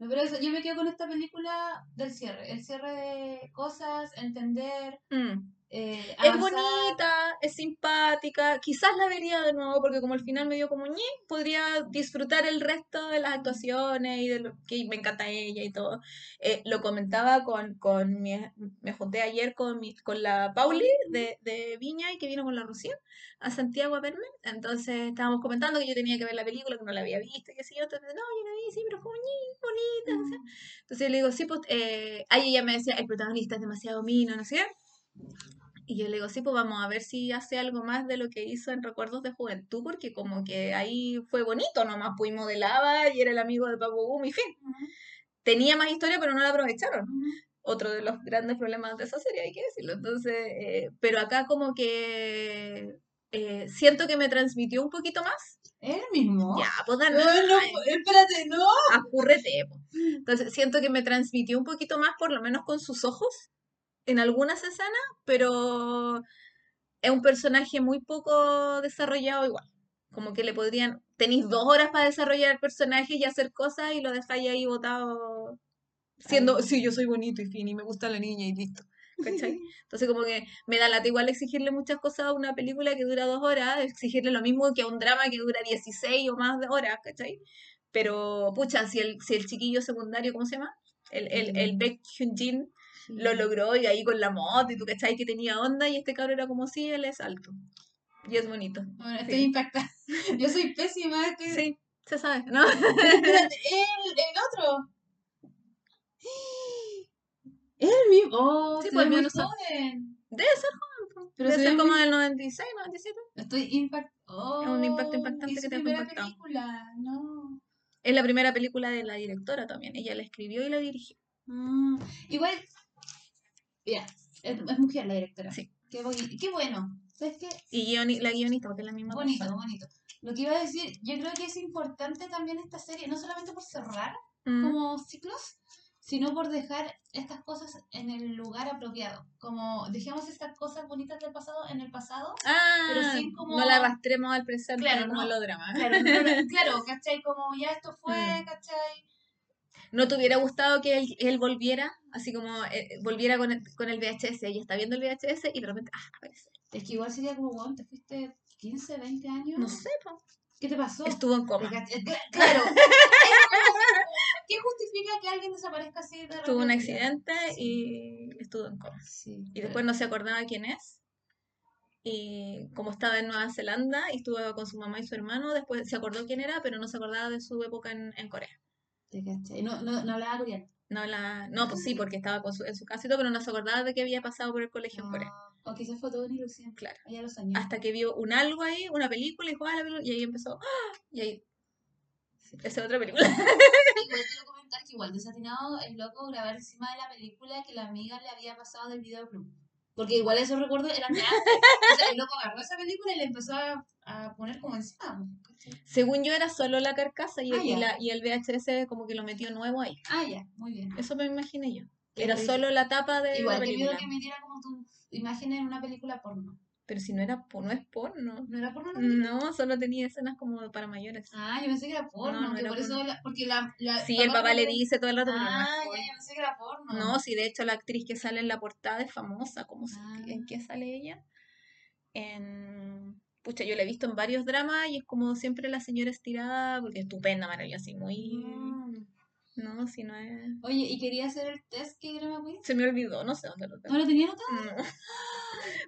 Pero eso, yo me quedo con esta película del cierre. El cierre de cosas, entender, Mm. Eh, Es bonita, es simpática. Quizás la vería de nuevo porque como al final me dio como ñe, podría disfrutar el resto de las actuaciones y de lo que me encanta ella y todo. Eh, lo comentaba con, con mi, me junté ayer con, mi, con la Pauli de, de Viña y que vino con la Rocío a Santiago a verme. Entonces estábamos comentando que yo tenía que ver la película, que no la había visto, y que sí, yo, entonces, no, yo la vi, sí, pero es como ñe, bonita. o sea. Mm. Entonces le digo, sí, pues, eh, ahí ella me decía, el protagonista es demasiado mino, no sé. qué. Y yo le digo, sí, pues vamos a ver si hace algo más de lo que hizo en Recuerdos de Juventud, porque como que ahí fue bonito, nomás pues modelaba y era el amigo de Papo Gumi, fin. Tenía más historia, pero no la aprovecharon. Otro de los grandes problemas de esa serie, hay que decirlo. Entonces, eh, pero acá como que eh, siento que me transmitió un poquito más. ¿Es el mismo? Ya, pues No, dale, no, espérate, no. apúrrete, po. Entonces, siento que me transmitió un poquito más, por lo menos con sus ojos, en algunas escenas, pero es un personaje muy poco desarrollado igual. Como que le podrían, tenéis dos horas para desarrollar el personaje y hacer cosas y lo dejáis ahí botado, siendo, Ay. sí, yo soy bonito y fin, y me gusta la niña y listo. ¿Cachai? *laughs* Entonces como que me da lata igual exigirle muchas cosas a una película que dura dos horas, exigirle lo mismo que a un drama que dura 16 o más de horas, ¿cachai? Pero, pucha, si el, si el chiquillo secundario, ¿cómo se llama? El, el, el Mm. Baek Lo logró y ahí con la moto y tú cachai que tenía onda y este cabrón era como si él es alto. Y es bonito. Bueno, estoy Sí. impactada. *laughs* Yo soy pésima. Estoy... Sí, se sabe, ¿no? *laughs* Espérate, el, el otro. *gasps* El mismo. Oh, Sí, pues, sabe. joven. Debe ser joven, po. Pero Debe se ser como del 96, 97. Estoy impactada. Es un impacto impactante y que te primera impactado. película, no. Es la primera película de la directora también. Ella la escribió y la dirigió. Mm, Igual, ya, es, es mujer la directora. Sí. Qué, boni- qué bueno. ¿Sabes qué? Y guioni- la guionista, porque es la misma Bonito, persona. bonito. Lo que iba a decir, yo creo que es importante también esta serie, no solamente por cerrar Mm. como ciclos, sino por dejar estas cosas en el lugar apropiado. Como dejemos estas cosas bonitas del pasado en el pasado. Ah, pero sin como- no la arrastremos al presente Claro, como no. los dramas. Claro, no, *laughs* claro, ¿cachai? Como ya esto fue, Mm. ¿cachai? ¿No te hubiera gustado que él, él volviera? Así como eh, volviera con el, con el VHS. Ella está viendo el VHS y de repente, ah, aparece. Es que igual sería como, bueno, te fuiste 15, 20 años. No sé, po. ¿Qué te pasó? Estuvo en ¿Te coma. Claro. *laughs* *laughs* ¿Qué justifica que alguien desaparezca así de Tuvo un repente? accidente Sí. y estuvo en coma. Sí. Y después no se acordaba quién es. Y como estaba en Nueva Zelanda y estuvo con su mamá y su hermano, después se acordó quién era, pero no se acordaba de su época en, en Corea. Te. No, no, no hablaba coreano. No, la, no, pues sí, porque estaba con su- en su todo, pero no se acordaba de que había pasado por el colegio en Corea. O quizás fue todo una ilusión. Claro. Allá los años. Hasta que vio un algo ahí, una película, y ah, la película", y ahí empezó, ¡ah! y ahí, esa es otra *laughs* película. Igual quiero comentar que igual desatinado es loco grabar encima de la película que la amiga le había pasado del videoclub. Porque igual esos recuerdos eran de antes. O sea, el loco agarró esa película y le empezó a, a poner como encima. ¿cachai? Según yo era solo la carcasa y, Ah, y ya. la, y el VHS como que lo metió nuevo ahí. Ah, ya, muy bien. Eso me imaginé yo. Era solo la tapa de Igual la película. que metiera como tu imagen en una película porno. Pero si no era no es porno. ¿No era porno? No, solo tenía escenas como para mayores. Ah, yo pensé que era porno, No, no era por porno. eso, la- porque la, la Sí, el papá le dice todo el rato, Ah, ya, yo pensé que era porno. No, sí, de hecho la actriz que sale en la portada es famosa. ¿Cómo se- Ah. ¿En qué sale ella? En... Pucha, yo la he visto en varios dramas y es como siempre la señora estirada, porque es estupenda, maravillosa, así muy... Mm. No, si no es... Oye, ¿y quería hacer el test que Queen? Se me olvidó, no sé dónde lo tengo. ¿No lo tenía? No.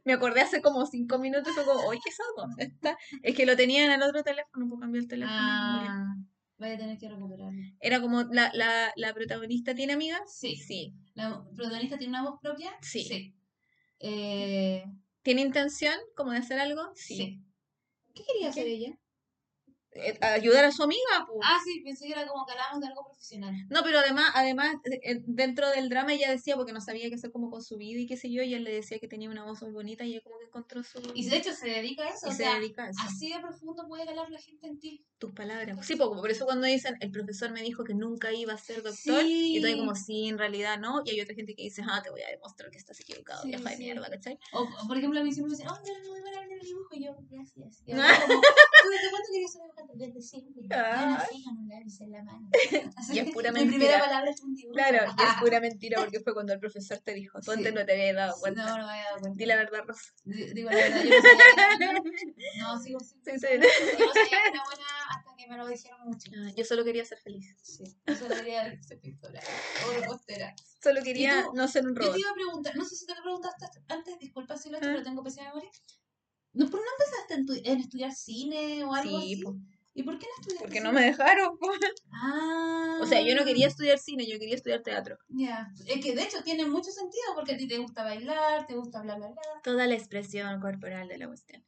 Me acordé hace como cinco minutos fue como, oye, ¿qué ¿Dónde está? Es que lo tenía en el otro teléfono, puedo cambiar el teléfono. Ah, vaya a tener que recuperarlo. Era como, ¿la, la, la protagonista tiene amigas? Sí. Sí. ¿La protagonista tiene una voz propia? Sí. Eh, ¿Tiene intención como de hacer algo? sí. ¿Qué quería hacer ella? Eh, ayudar a su amiga, pues. Ah, sí, pensé que era como que hablábamos de algo profesional. No, pero además, además, eh, eh, dentro del drama ella decía, porque no sabía qué hacer como con su vida y qué sé yo, y él le decía que tenía una voz muy bonita y ella como que encontró su... Y de hecho se dedica a eso. y o se sea, dedica a eso. así de profundo puede calar la gente en ti. tus palabras. Sí, porque por eso cuando dicen, el profesor me dijo que nunca iba a ser doctor, y tú ahí Sí. como, sí, en realidad no, y hay otra gente que dice, ah, te voy a demostrar que estás equivocado, Sí, vieja de sí. mierda, ¿cachai? O, o, por ejemplo, a mí siempre me dicen, oh, eres muy buena en el dibujo. Y yo, gracias. Y Ah. ahora como, ¿tú desde cuándo querías ser dibujante? Desde siempre. Yo la mano. *laughs* Y es pura Mi mentira. primera palabra es un dibujo. Claro, y es pura mentira porque fue cuando el profesor te dijo, tú antes Sí. no te habías dado cuenta. No, no me había dado cuenta. Di la verdad, Rosa. Di- Digo la verdad, yo no sabía *laughs* No, sigo sin Sí, sí. Yo no sabía que era buena hasta que me lo dijeron mucho. Ah, Yo solo quería ser feliz. Sí, eso debería ser pintora o repostera. Solo quería no ser un Yo robot. te iba a preguntar, no sé si te lo preguntaste antes, disculpa si lo he hecho, Ah. pero tengo pésima memoria. ¿No, ¿Por qué no empezaste en, tu- en estudiar cine o algo Sí, así? po, ¿Y por qué no estudiaste porque cine? no me dejaron. *laughs* Ah. O sea, yo no quería estudiar cine, yo quería estudiar teatro. Ya, es que de hecho tiene mucho sentido porque a ti te gusta bailar, te gusta bla bla bla. Toda la expresión corporal de la cuestión.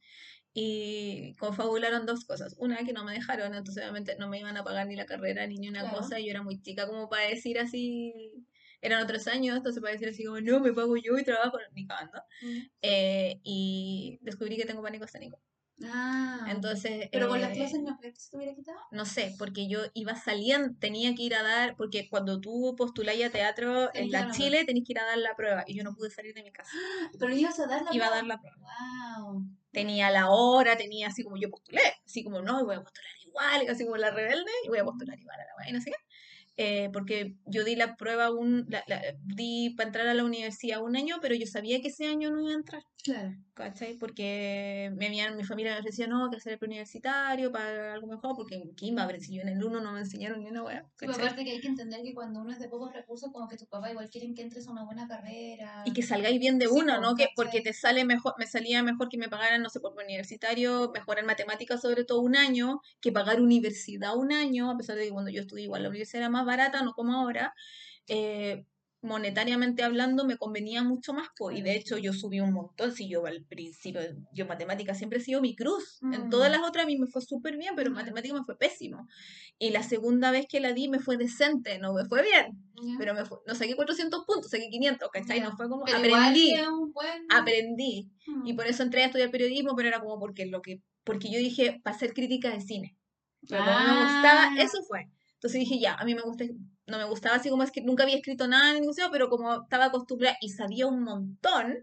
Y confabularon dos cosas. Una, que no me dejaron, entonces obviamente no me iban a pagar ni la carrera ni ni una Claro. cosa. y Yo era muy chica como para decir así. Eran otros años, entonces para decir así como, no, me pago yo y trabajo, ni cagando. Eh, y descubrí que tengo pánico escénico. Ah. Entonces. pero con las eh, clases no crees que se te hubiera quitado. No sé, porque yo iba saliendo, tenía que ir a dar, porque cuando tú postuláis a teatro en la Chile tenés que ir a dar la prueba y yo no pude salir de mi casa. *gasps* Pero ibas a dar la Iba a prueba? dar la prueba. Wow. Tenía la hora, tenía así como yo postulé, así como no, voy a postular igual, así como la rebelde, y voy a postular igual a la y no sé qué. eh, porque yo di la prueba, un, la, la- di para entrar a la universidad un año, pero yo sabía que ese año no iba a entrar. Claro. ¿Cachai? Porque me habían- mi familia me ofrecía, no, que hacer el preuniversitario para algo mejor, porque en Kimba, pero si yo en el uno no me enseñaron ni una ¿cachai? aparte que hay que entender que cuando uno es de pocos recursos, como que tus papás igual quieren que entres a una buena carrera. Y que salgáis bien de Sí, po, ¿no? Que porque te sale mejor, me salía mejor que me pagaran, no sé, por universitario, mejor en matemáticas sobre todo un año, que pagar universidad un año, a pesar de que cuando yo estudié igual la universidad era más barata, no como ahora, eh, monetariamente hablando me convenía mucho más, po, y de hecho yo subí un montón, si yo al principio, yo matemáticas siempre he sido mi cruz, en todas Mm. las otras a mí me fue súper bien, pero en matemáticas me fue pésimo, y la segunda vez que la di me fue decente, no me fue bien, Ya. pero me fue, no saqué 400 puntos, saqué 500, ¿cachai? Ya. No fue como, Pero aprendí, buen... aprendí, y Mm. por eso entré a estudiar periodismo, pero era como porque lo que, porque yo dije, para hacer crítica de cine. Pero como me gustaba, Ah. eso fue. Entonces dije, ya, a mí me gusta, no me gustaba así como es que nunca había escrito nada en ningún sitio, pero como estaba acostumbrada y sabía un montón.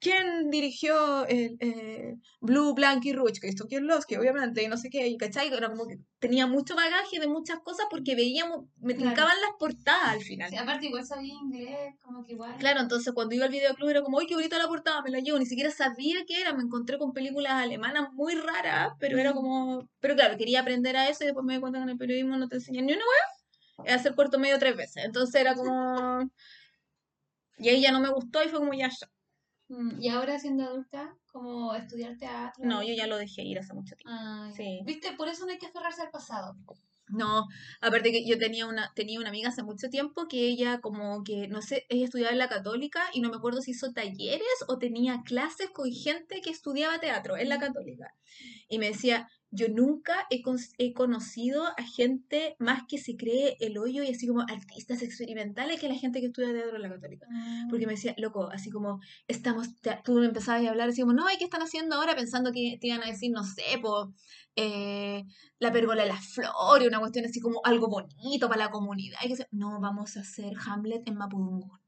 ¿quién dirigió el, eh, Blue, Blank y Rouge? Christoph Kierlowski, obviamente, y no sé qué, y ¿cachai? Era como que tenía mucho bagaje de muchas cosas porque veíamos, me Claro. tincaban las portadas al final. Sí, aparte igual sabía inglés, como que igual... Claro, entonces cuando iba al videoclub era como, ¡ay, qué bonita la portada! Me la llevo, ni siquiera sabía qué era, me encontré con películas alemanas muy raras, pero era como, pero claro, quería aprender a eso y después me di cuenta que en el periodismo no te enseñan ni una es hacer corto medio tres veces, entonces era como, y ahí ya no me gustó y fue como, ya. Mm, Y ahora siendo adulta, como estudiar teatro... No, yo ya lo dejé ir hace mucho tiempo. Ah. Sí. Viste, por eso no hay que aferrarse al pasado. No, aparte que yo tenía una, tenía una amiga hace mucho tiempo que ella como que, no sé, ella estudiaba en la católica y no me acuerdo si hizo talleres o tenía clases con gente que estudiaba teatro en la católica. Y me decía, yo nunca he, con- he conocido a gente más que se cree el hoyo y así como artistas experimentales que la gente que estudia teatro en la católica. Porque me decía, loco, así como, estamos, tú me empezabas a hablar así como, no, ¿y qué están haciendo ahora? Pensando que te iban a decir, no sé, po, eh, la pérgola de las flores, una cuestión así como algo bonito para la comunidad. Y que no, vamos a hacer Hamlet en Mapudungun.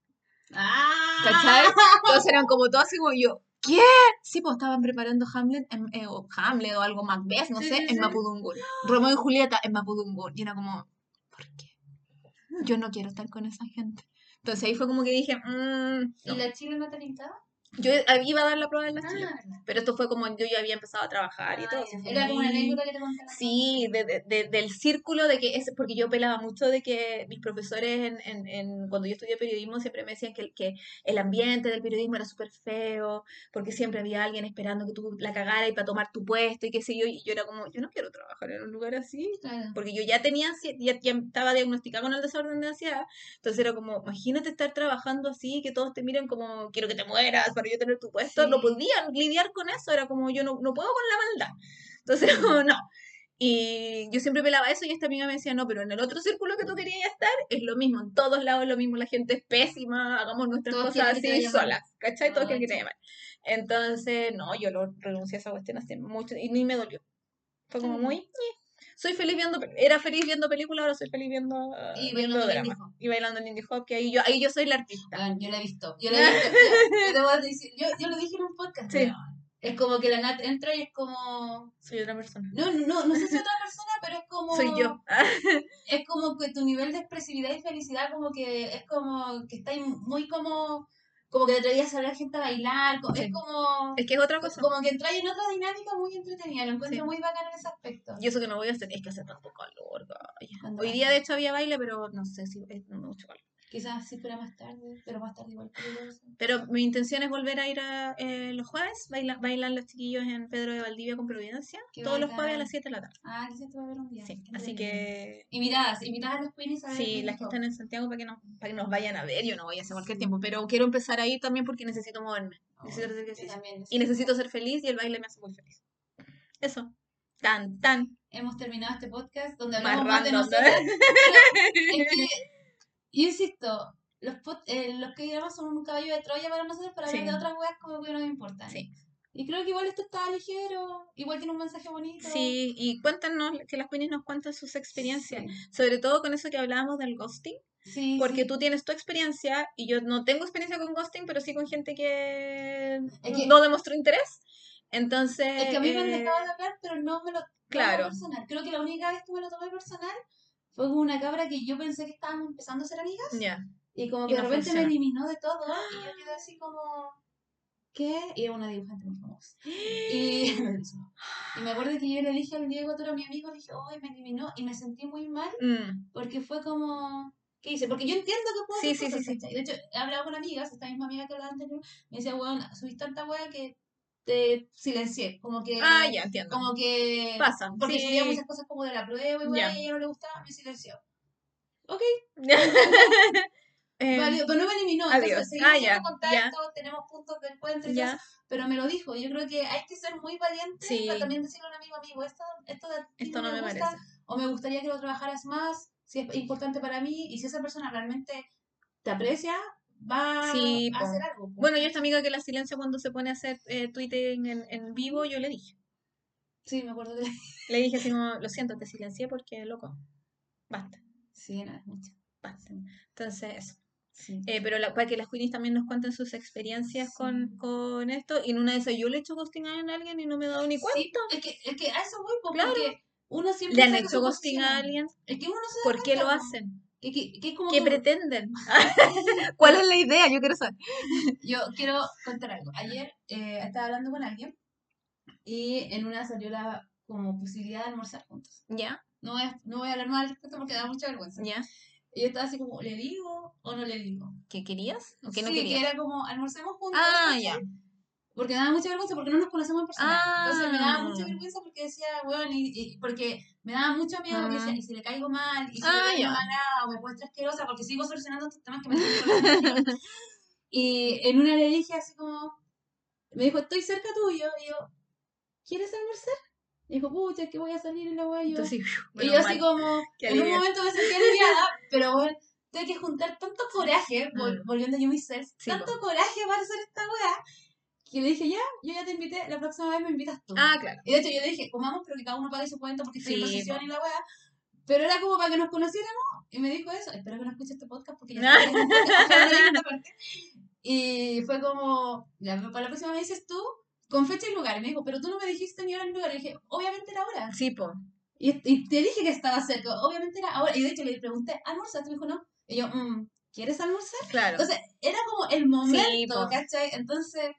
¡Ah! ¿Cachai? Entonces eran como todos así como yo, ¿qué? Sí, pues estaban preparando Hamlet, en, eh, o Hamlet o algo Macbeth, no Sí, sé, sí, en sí. Mapudungun. Romeo y Julieta en Mapudungun. Y era como, ¿por qué? Yo no quiero estar con esa gente. Entonces ahí fue como que dije, mmm, ¿Y la Chile no te pintaba? Yo iba a dar la prueba de la Ah, Chile, pero esto fue como yo ya había empezado a trabajar y Ah, todo. ya. así fue Era como una anécdota que te Sí, de, de- de- del círculo de que es porque yo pelaba mucho de que mis profesores en, en, en- cuando yo estudié periodismo siempre me decían que, el- que el ambiente del periodismo era súper feo, porque siempre había alguien esperando que tú la cagara y para tomar tu puesto y qué sé yo, y yo era como, yo no quiero trabajar en un lugar así, Claro. porque yo ya tenía, ya, ya estaba diagnosticada con el desorden de ansiedad, entonces era como, imagínate estar trabajando así, que todos te miren como, quiero que te mueras para yo tener tu puesto, no Sí. podían lidiar con eso, era como, yo no, no puedo con la maldad, entonces *laughs* no. Y yo siempre pelaba eso y esta amiga me decía, no, pero en el otro círculo que tú querías estar es lo mismo, en todos lados es lo mismo, la gente es pésima, hagamos nuestras Todos cosas así solas, ¿cachai? Todos Ah, quieren que te mal. Entonces, no, yo lo renuncié a esa cuestión hace mucho y ni me dolió. Fue como muy... Soy feliz viendo, era feliz viendo películas, ahora soy feliz viendo, Y viendo bailando drama. Y bailando Lindy Hop, que ahí yo, ahí yo soy la artista. Bueno, yo la he visto. Yo la he visto. *laughs* Yo, yo lo dije en un podcast. Sí. Es como que la Nat entra y es como. Soy otra persona. No, no, no sé si otra persona, pero es como. Soy yo. Es como que tu nivel de expresividad y felicidad, como que es como que está muy como. Como que te atrevías a ver gente a bailar. Sí. Es como. es que es otra cosa. Como que entras en otra dinámica muy entretenida. Lo encuentro Sí. muy bacán en ese aspecto. Y eso que no voy a hacer, es que hace tanto calor. Hoy día, de hecho, había baile, pero no sé si es mucho calor. Quizás sí fuera más tarde, pero más tarde igual peligroso. Pero mi intención es volver a ir a, eh, los jueves. Baila, bailan los chiquillos en Pedro de Valdivia con Providencia. Todos los bacán. jueves a las 7 de la tarde. Ah, quizás te va a ver un día. Sí, así que Invitadas, invitadas a los Queenies a sí, las que están en Santiago para que, nos, para que nos vayan a ver. Yo no voy a hacer cualquier tiempo, pero quiero empezar a ir también porque necesito moverme. Necesito hacer ejercicio. también. Y necesito ser feliz y el baile me hace muy feliz. Eso. Tan, tan. Hemos terminado este podcast donde Más hablamos más de random, ¿no? nosotras. pero es que, yo insisto, los, pod- eh, los que grabamos son un caballo de Troya para nosotros para hablar Sí. de otras weas como que no nos importan. Sí. Y creo que igual esto está ligero, igual tiene un mensaje bonito. Sí, y cuéntanos, que las queenies nos cuenten sus experiencias. Sí, Sobre todo con eso que hablábamos del ghosting. sí, Porque sí. tú tienes tu experiencia y yo no tengo experiencia con ghosting, pero sí con gente que, Es que- no demostró interés. Entonces, Es que a mí me han eh, dejado de hablar, pero no me lo claro. personal. Creo que la única vez que me lo tomé personal fue como una cabra que yo pensé que estábamos empezando a ser amigas. Ya. Y como Y que de no repente me eliminó de todo. Y yo quedé así como. ¿Qué? Y era una dibujante muy famosa. Y, *gasps* y me acuerdo que yo le dije al Diego, tú eras mi amigo, le dije, oh, me eliminó. Y me sentí muy mal Mm, porque fue como. ¿Qué hice? Porque yo entiendo que puedo Sí, hacer sí, cosas, sí, sí. De hecho, he hablado con amigas, esta misma amiga que hablaba anterior, me decía, weón, subiste tanta wea que te silencié. Como que. Ah, ya, entiendo. Como que. Pasa, Porque sí. subía muchas cosas como de la prueba y y a ella no le gustaba, me silenció. Ok, *laughs* Eh, pero no me eliminó. Entonces, seguimos Ah, ya, contacto, tenemos puntos de encuentro y pero me lo dijo. Yo creo que hay que ser muy valiente Sí. para también decirle a un amigo, amigo, esto, esto de Esto no me gusta, parece. o me gustaría que lo trabajaras más, si es importante para mí, y si esa persona realmente te aprecia, va Sí, a po. hacer algo. Bueno, yo esta amiga que la silencia cuando se pone a hacer eh, Twitter en, en, vivo, yo le dije. Sí, me acuerdo que... *laughs* Le dije así como, lo siento, te silencié porque, loco, basta, Sí, no, es mucho. basta. Entonces, eso. Sí. Eh, pero la- para que las queenies también nos cuenten sus experiencias Sí. con, con esto. Y en una de esas yo le he hecho ghosting a alguien y no me he dado ni cuenta. Sí, es que, es que a eso voy, po, Claro. porque uno siempre ¿Le han hecho ghosting a alguien? Es que uno no se da ¿Por qué lo hacen? Que, que, que es como ¿Qué pretenden? *laughs* ¿Cuál es la idea? Yo quiero saber. Yo quiero contar algo. Ayer eh, estaba hablando con alguien y en una salió la como posibilidad de almorzar juntos. ¿Ya? No voy a, no voy a hablar más al respecto porque da mucha vergüenza. ¿Ya? Y yo estaba así como, ¿le digo o no le digo? ¿Qué querías? ¿O qué no sí, querías? que era como, almorcemos juntos. Ah, ya. Porque me daba mucha vergüenza porque no nos conocemos en persona. Entonces me daba Ah. mucha vergüenza porque decía, weón, y, y- porque me daba mucho miedo porque Ah. decía, y si le caigo mal, y si Ah, le caigo ya. mala, o me muestro asquerosa, porque sigo solucionando estos temas que me están *laughs* Y en una le dije así como, me dijo, estoy cerca tuyo. Y yo, ¿quieres almorzar? Y dijo, pucha, es que voy a salir en la guay. Y yo, Entonces, *laughs* y yo así como, Qué en un momento me sentí aliviada, *laughs* pero bueno, tuve que juntar tanto coraje, Mm. volviendo Self, Sí, tanto coraje para hacer esta weá, que le dije, ya, yo ya te invité, la próxima vez me invitas tú. Ah, claro. Y de hecho yo le dije, comamos, pero que cada uno pague su cuenta porque estoy en Sí, posición po. y la weá. Pero era como para que nos conociéramos y me dijo eso. Espero que no escuche este podcast porque ya *laughs* no esta parte. Y fue como, ya, para la próxima me dices tú, con fecha y lugar. Y me dijo, pero tú no me dijiste ni hora ni lugar. Y dije, obviamente era ahora. Sí, po. Y, y te dije que estaba cerca, obviamente era ahora. Y de hecho le pregunté, ¿almorzaste? Me dijo, no. Y yo, mm, ¿quieres almorzar? Claro. Entonces, era como el momento, po. ¿cachai? Entonces,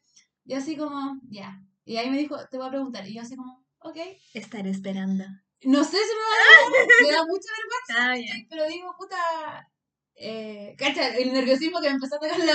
yo así como, ya. Y ahí me dijo, te voy a preguntar. Y yo así como, ok. Estaré esperando. No sé si me va a dar, *laughs* me da mucha vergüenza, Ah. ¿cachai? pero digo, puta, eh, ¿cachai? El nerviosismo que me empezó a tocar la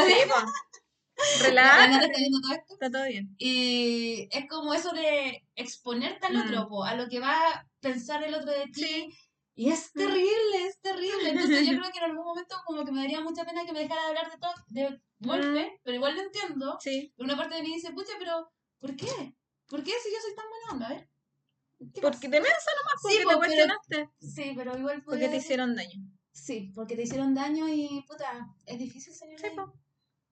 Relájate. Nata está viendo todo esto. Está todo bien. Y es como eso de exponerte al Mm. otro, po, a lo que va a pensar el otro de ti. Sí. Y es Mm. terrible, es terrible. Entonces yo *laughs* creo que en algún momento como que me daría mucha pena que me dejara de hablar de todo, de golpe, pero igual lo entiendo. Sí. Pero una parte de mí dice, pucha, pero ¿por qué? ¿Por qué si yo soy tan buena onda? A ver. ¿qué Porque te mensa nomás, porque Sí, te po, pero- cuestionaste. Sí, pero igual Porque puede- te hicieron daño. Sí, porque te hicieron daño y puta, es difícil salir de Sí, po.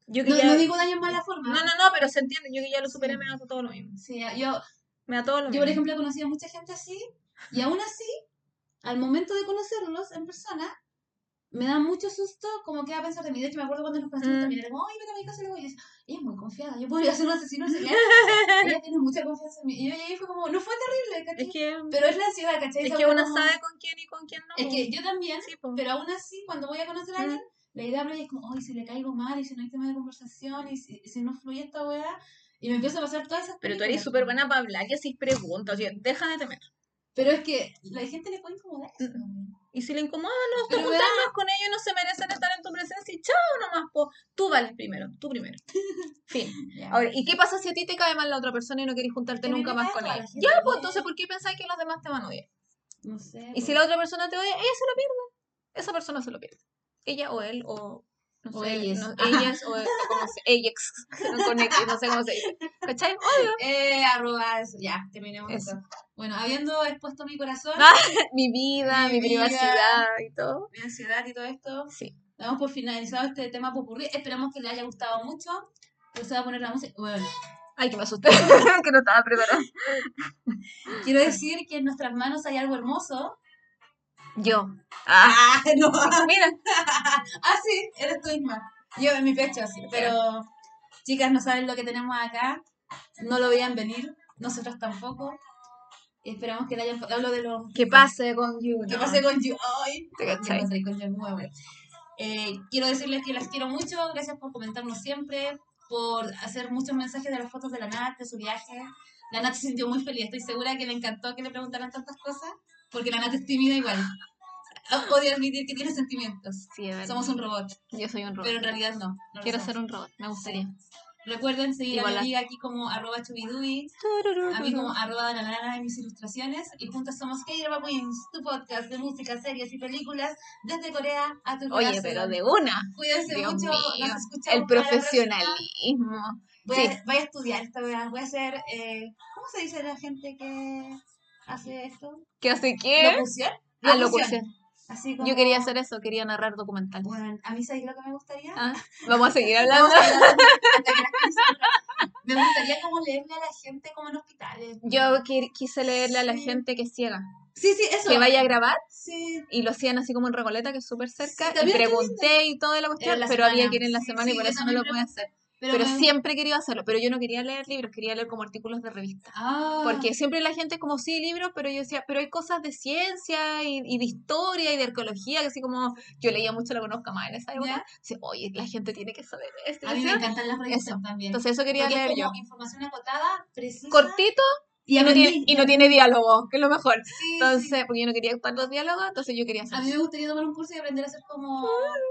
Yo que No, ya... no digo daño en mala forma. No, no, no, pero se entiende. Yo que ya lo superé Sí. me da todo lo mismo. Sí, yo, Me da todo lo Yo, mismo. por ejemplo, he conocido a mucha gente así, y aún así, al momento de conocerlos en persona, me da mucho susto como que a pensar de mí. De hecho, me acuerdo cuando nos conocimos Mm. también, era como, ay, ven a mi casa, y luego yo decía, ella es muy confiada, yo podría ser un asesino serial. *laughs* ella tiene mucha confianza en mí. Y yo llegué y fue como, no fue terrible, ¿cachai? Es que, Pero es la ansiedad, ¿cachai? es que una como- sabe con quién y con quién no. Es que yo también, Sí, po. pero aún así, cuando voy a conocer a Mm. alguien, la idea es como, ay, si le caigo mal, y si no hay tema de conversación, y si, si no fluye esta weá, y me empiezo a pasar todas esas Pero tú eres súper buena para hablar y así preguntas. Oye, deja de temer. Pero es que la gente le puede incomodar eso. Y si le incomoda, no, te juntas más con ellos, no se merecen estar en tu presencia y chao nomás, po. Tú vales primero, tú primero. *laughs* Fin. Ahora, ¿y qué pasa si a ti te cae mal la otra persona y no querés juntarte nunca más con ella? Ya, pues entonces, ¿por qué pensáis que los demás te van a odiar? No sé. Y pues. si la otra persona te odia, ella se lo pierde. Esa persona se lo pierde. Ella o él o... No O sé, ellas. no- *laughs* ellas o, como se, ellas, no, *laughs* con X, no sé cómo se dice. ¿Cachai? Obvio. Eh, arroba eso. Ya, terminemos Eso. esto. Bueno, habiendo expuesto mi corazón, Ah. *laughs* Mi vida, Mi mi, vida. privacidad y todo. mi ansiedad y todo esto, Sí. damos por finalizado este tema popurrí. Esperamos que les haya gustado mucho. Pues se va a poner la música. Bueno, Ay, que me asusté, que no estaba preparada. quiero decir que en nuestras manos hay algo hermoso. Yo. Ah, Ah, no. *laughs* mira. *laughs* Ah, sí, eres tú misma. Yo en mi pecho, sí. Pero, chicas, no saben lo que tenemos acá. No lo veían venir. Nosotros tampoco. Esperamos que le hayan hablo de los Que pase con You. que pase con you. Ay, ¿Te cachai? con you muy bueno. Eh, quiero decirles que las quiero mucho, gracias por comentarnos siempre, por hacer muchos mensajes de las fotos de la Nat, de su viaje. La Nat se sintió muy feliz, estoy segura que le encantó que le preguntaran tantas cosas, porque la Nat es tímida igual. Odio admitir que tiene sentimientos. Sí, es. Somos un robot, Yo soy un robot. pero en realidad no. Quiero ser un robot, me gustaría. Recuerden seguir Igual a mi amiga aquí como arroba chubidui, a mí como arroba la nana en mis ilustraciones y juntas somos K-Drama Queens, tu podcast de música, series y películas desde Corea a tu Oye, corazón. pero de una. Cuídense Dios mucho, mío, nos escuchamos El profesionalismo. Voy, a, Sí. voy a estudiar esta voy a hacer, eh, ¿cómo se dice la gente que hace esto? ¿Qué hace qué? ¿Locución? Ah, locución. Así como... Yo quería hacer eso, quería narrar documental. Bueno, a mí ¿sabéis lo que me gustaría? Ah, Vamos a seguir hablando. Vamos a hablar *laughs* Me gustaría como leerle a la gente como en hospitales. Yo qui- quise leerle a la Sí. gente que es ciega, Sí, sí, eso. que vaya a grabar Sí, y lo hacían así como en Recoleta, que es súper cerca, Sí, y pregunté y toda la cuestión, pero había semana. que ir en la Sí, semana y por eso no lo pude hacer. Pero, Pero me- siempre he querido hacerlo, pero yo no quería leer libros, quería leer como artículos de revista. Ah, Porque siempre la gente como sí libros, pero yo decía, pero hay cosas de ciencia y, y de historia y de arqueología, que así como yo leía mucho la conozca más en esa época. ¿Ya? Decía, oye, la gente tiene que saber esto. y a mí me encantan las revistas Eso. también. Entonces eso quería Porque leer es yo. información acotada, precisa. Cortito y, y no, tiene, y no tiene diálogo, que es lo mejor. Sí, Entonces, sí. porque yo no quería los diálogos, entonces yo quería hacer A mí me gustaría tomar un curso y aprender a hacer como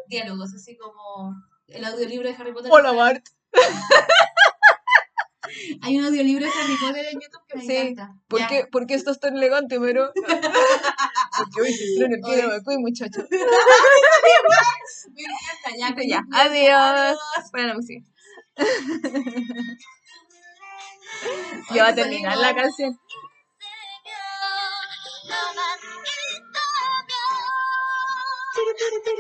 diálogos, así como el audiolibro de Harry Potter. Hola, Bart. *laughs* Hay un audiolibro de Harry Potter en YouTube que me sí. encanta. ¿Por qué, ¿Por qué estás tan elegante, Mero? *laughs* Porque hoy se en el pie de muchacho. *laughs* me encanta, ya, que ya. Adiós. Para la música. Ya va a terminar la canción.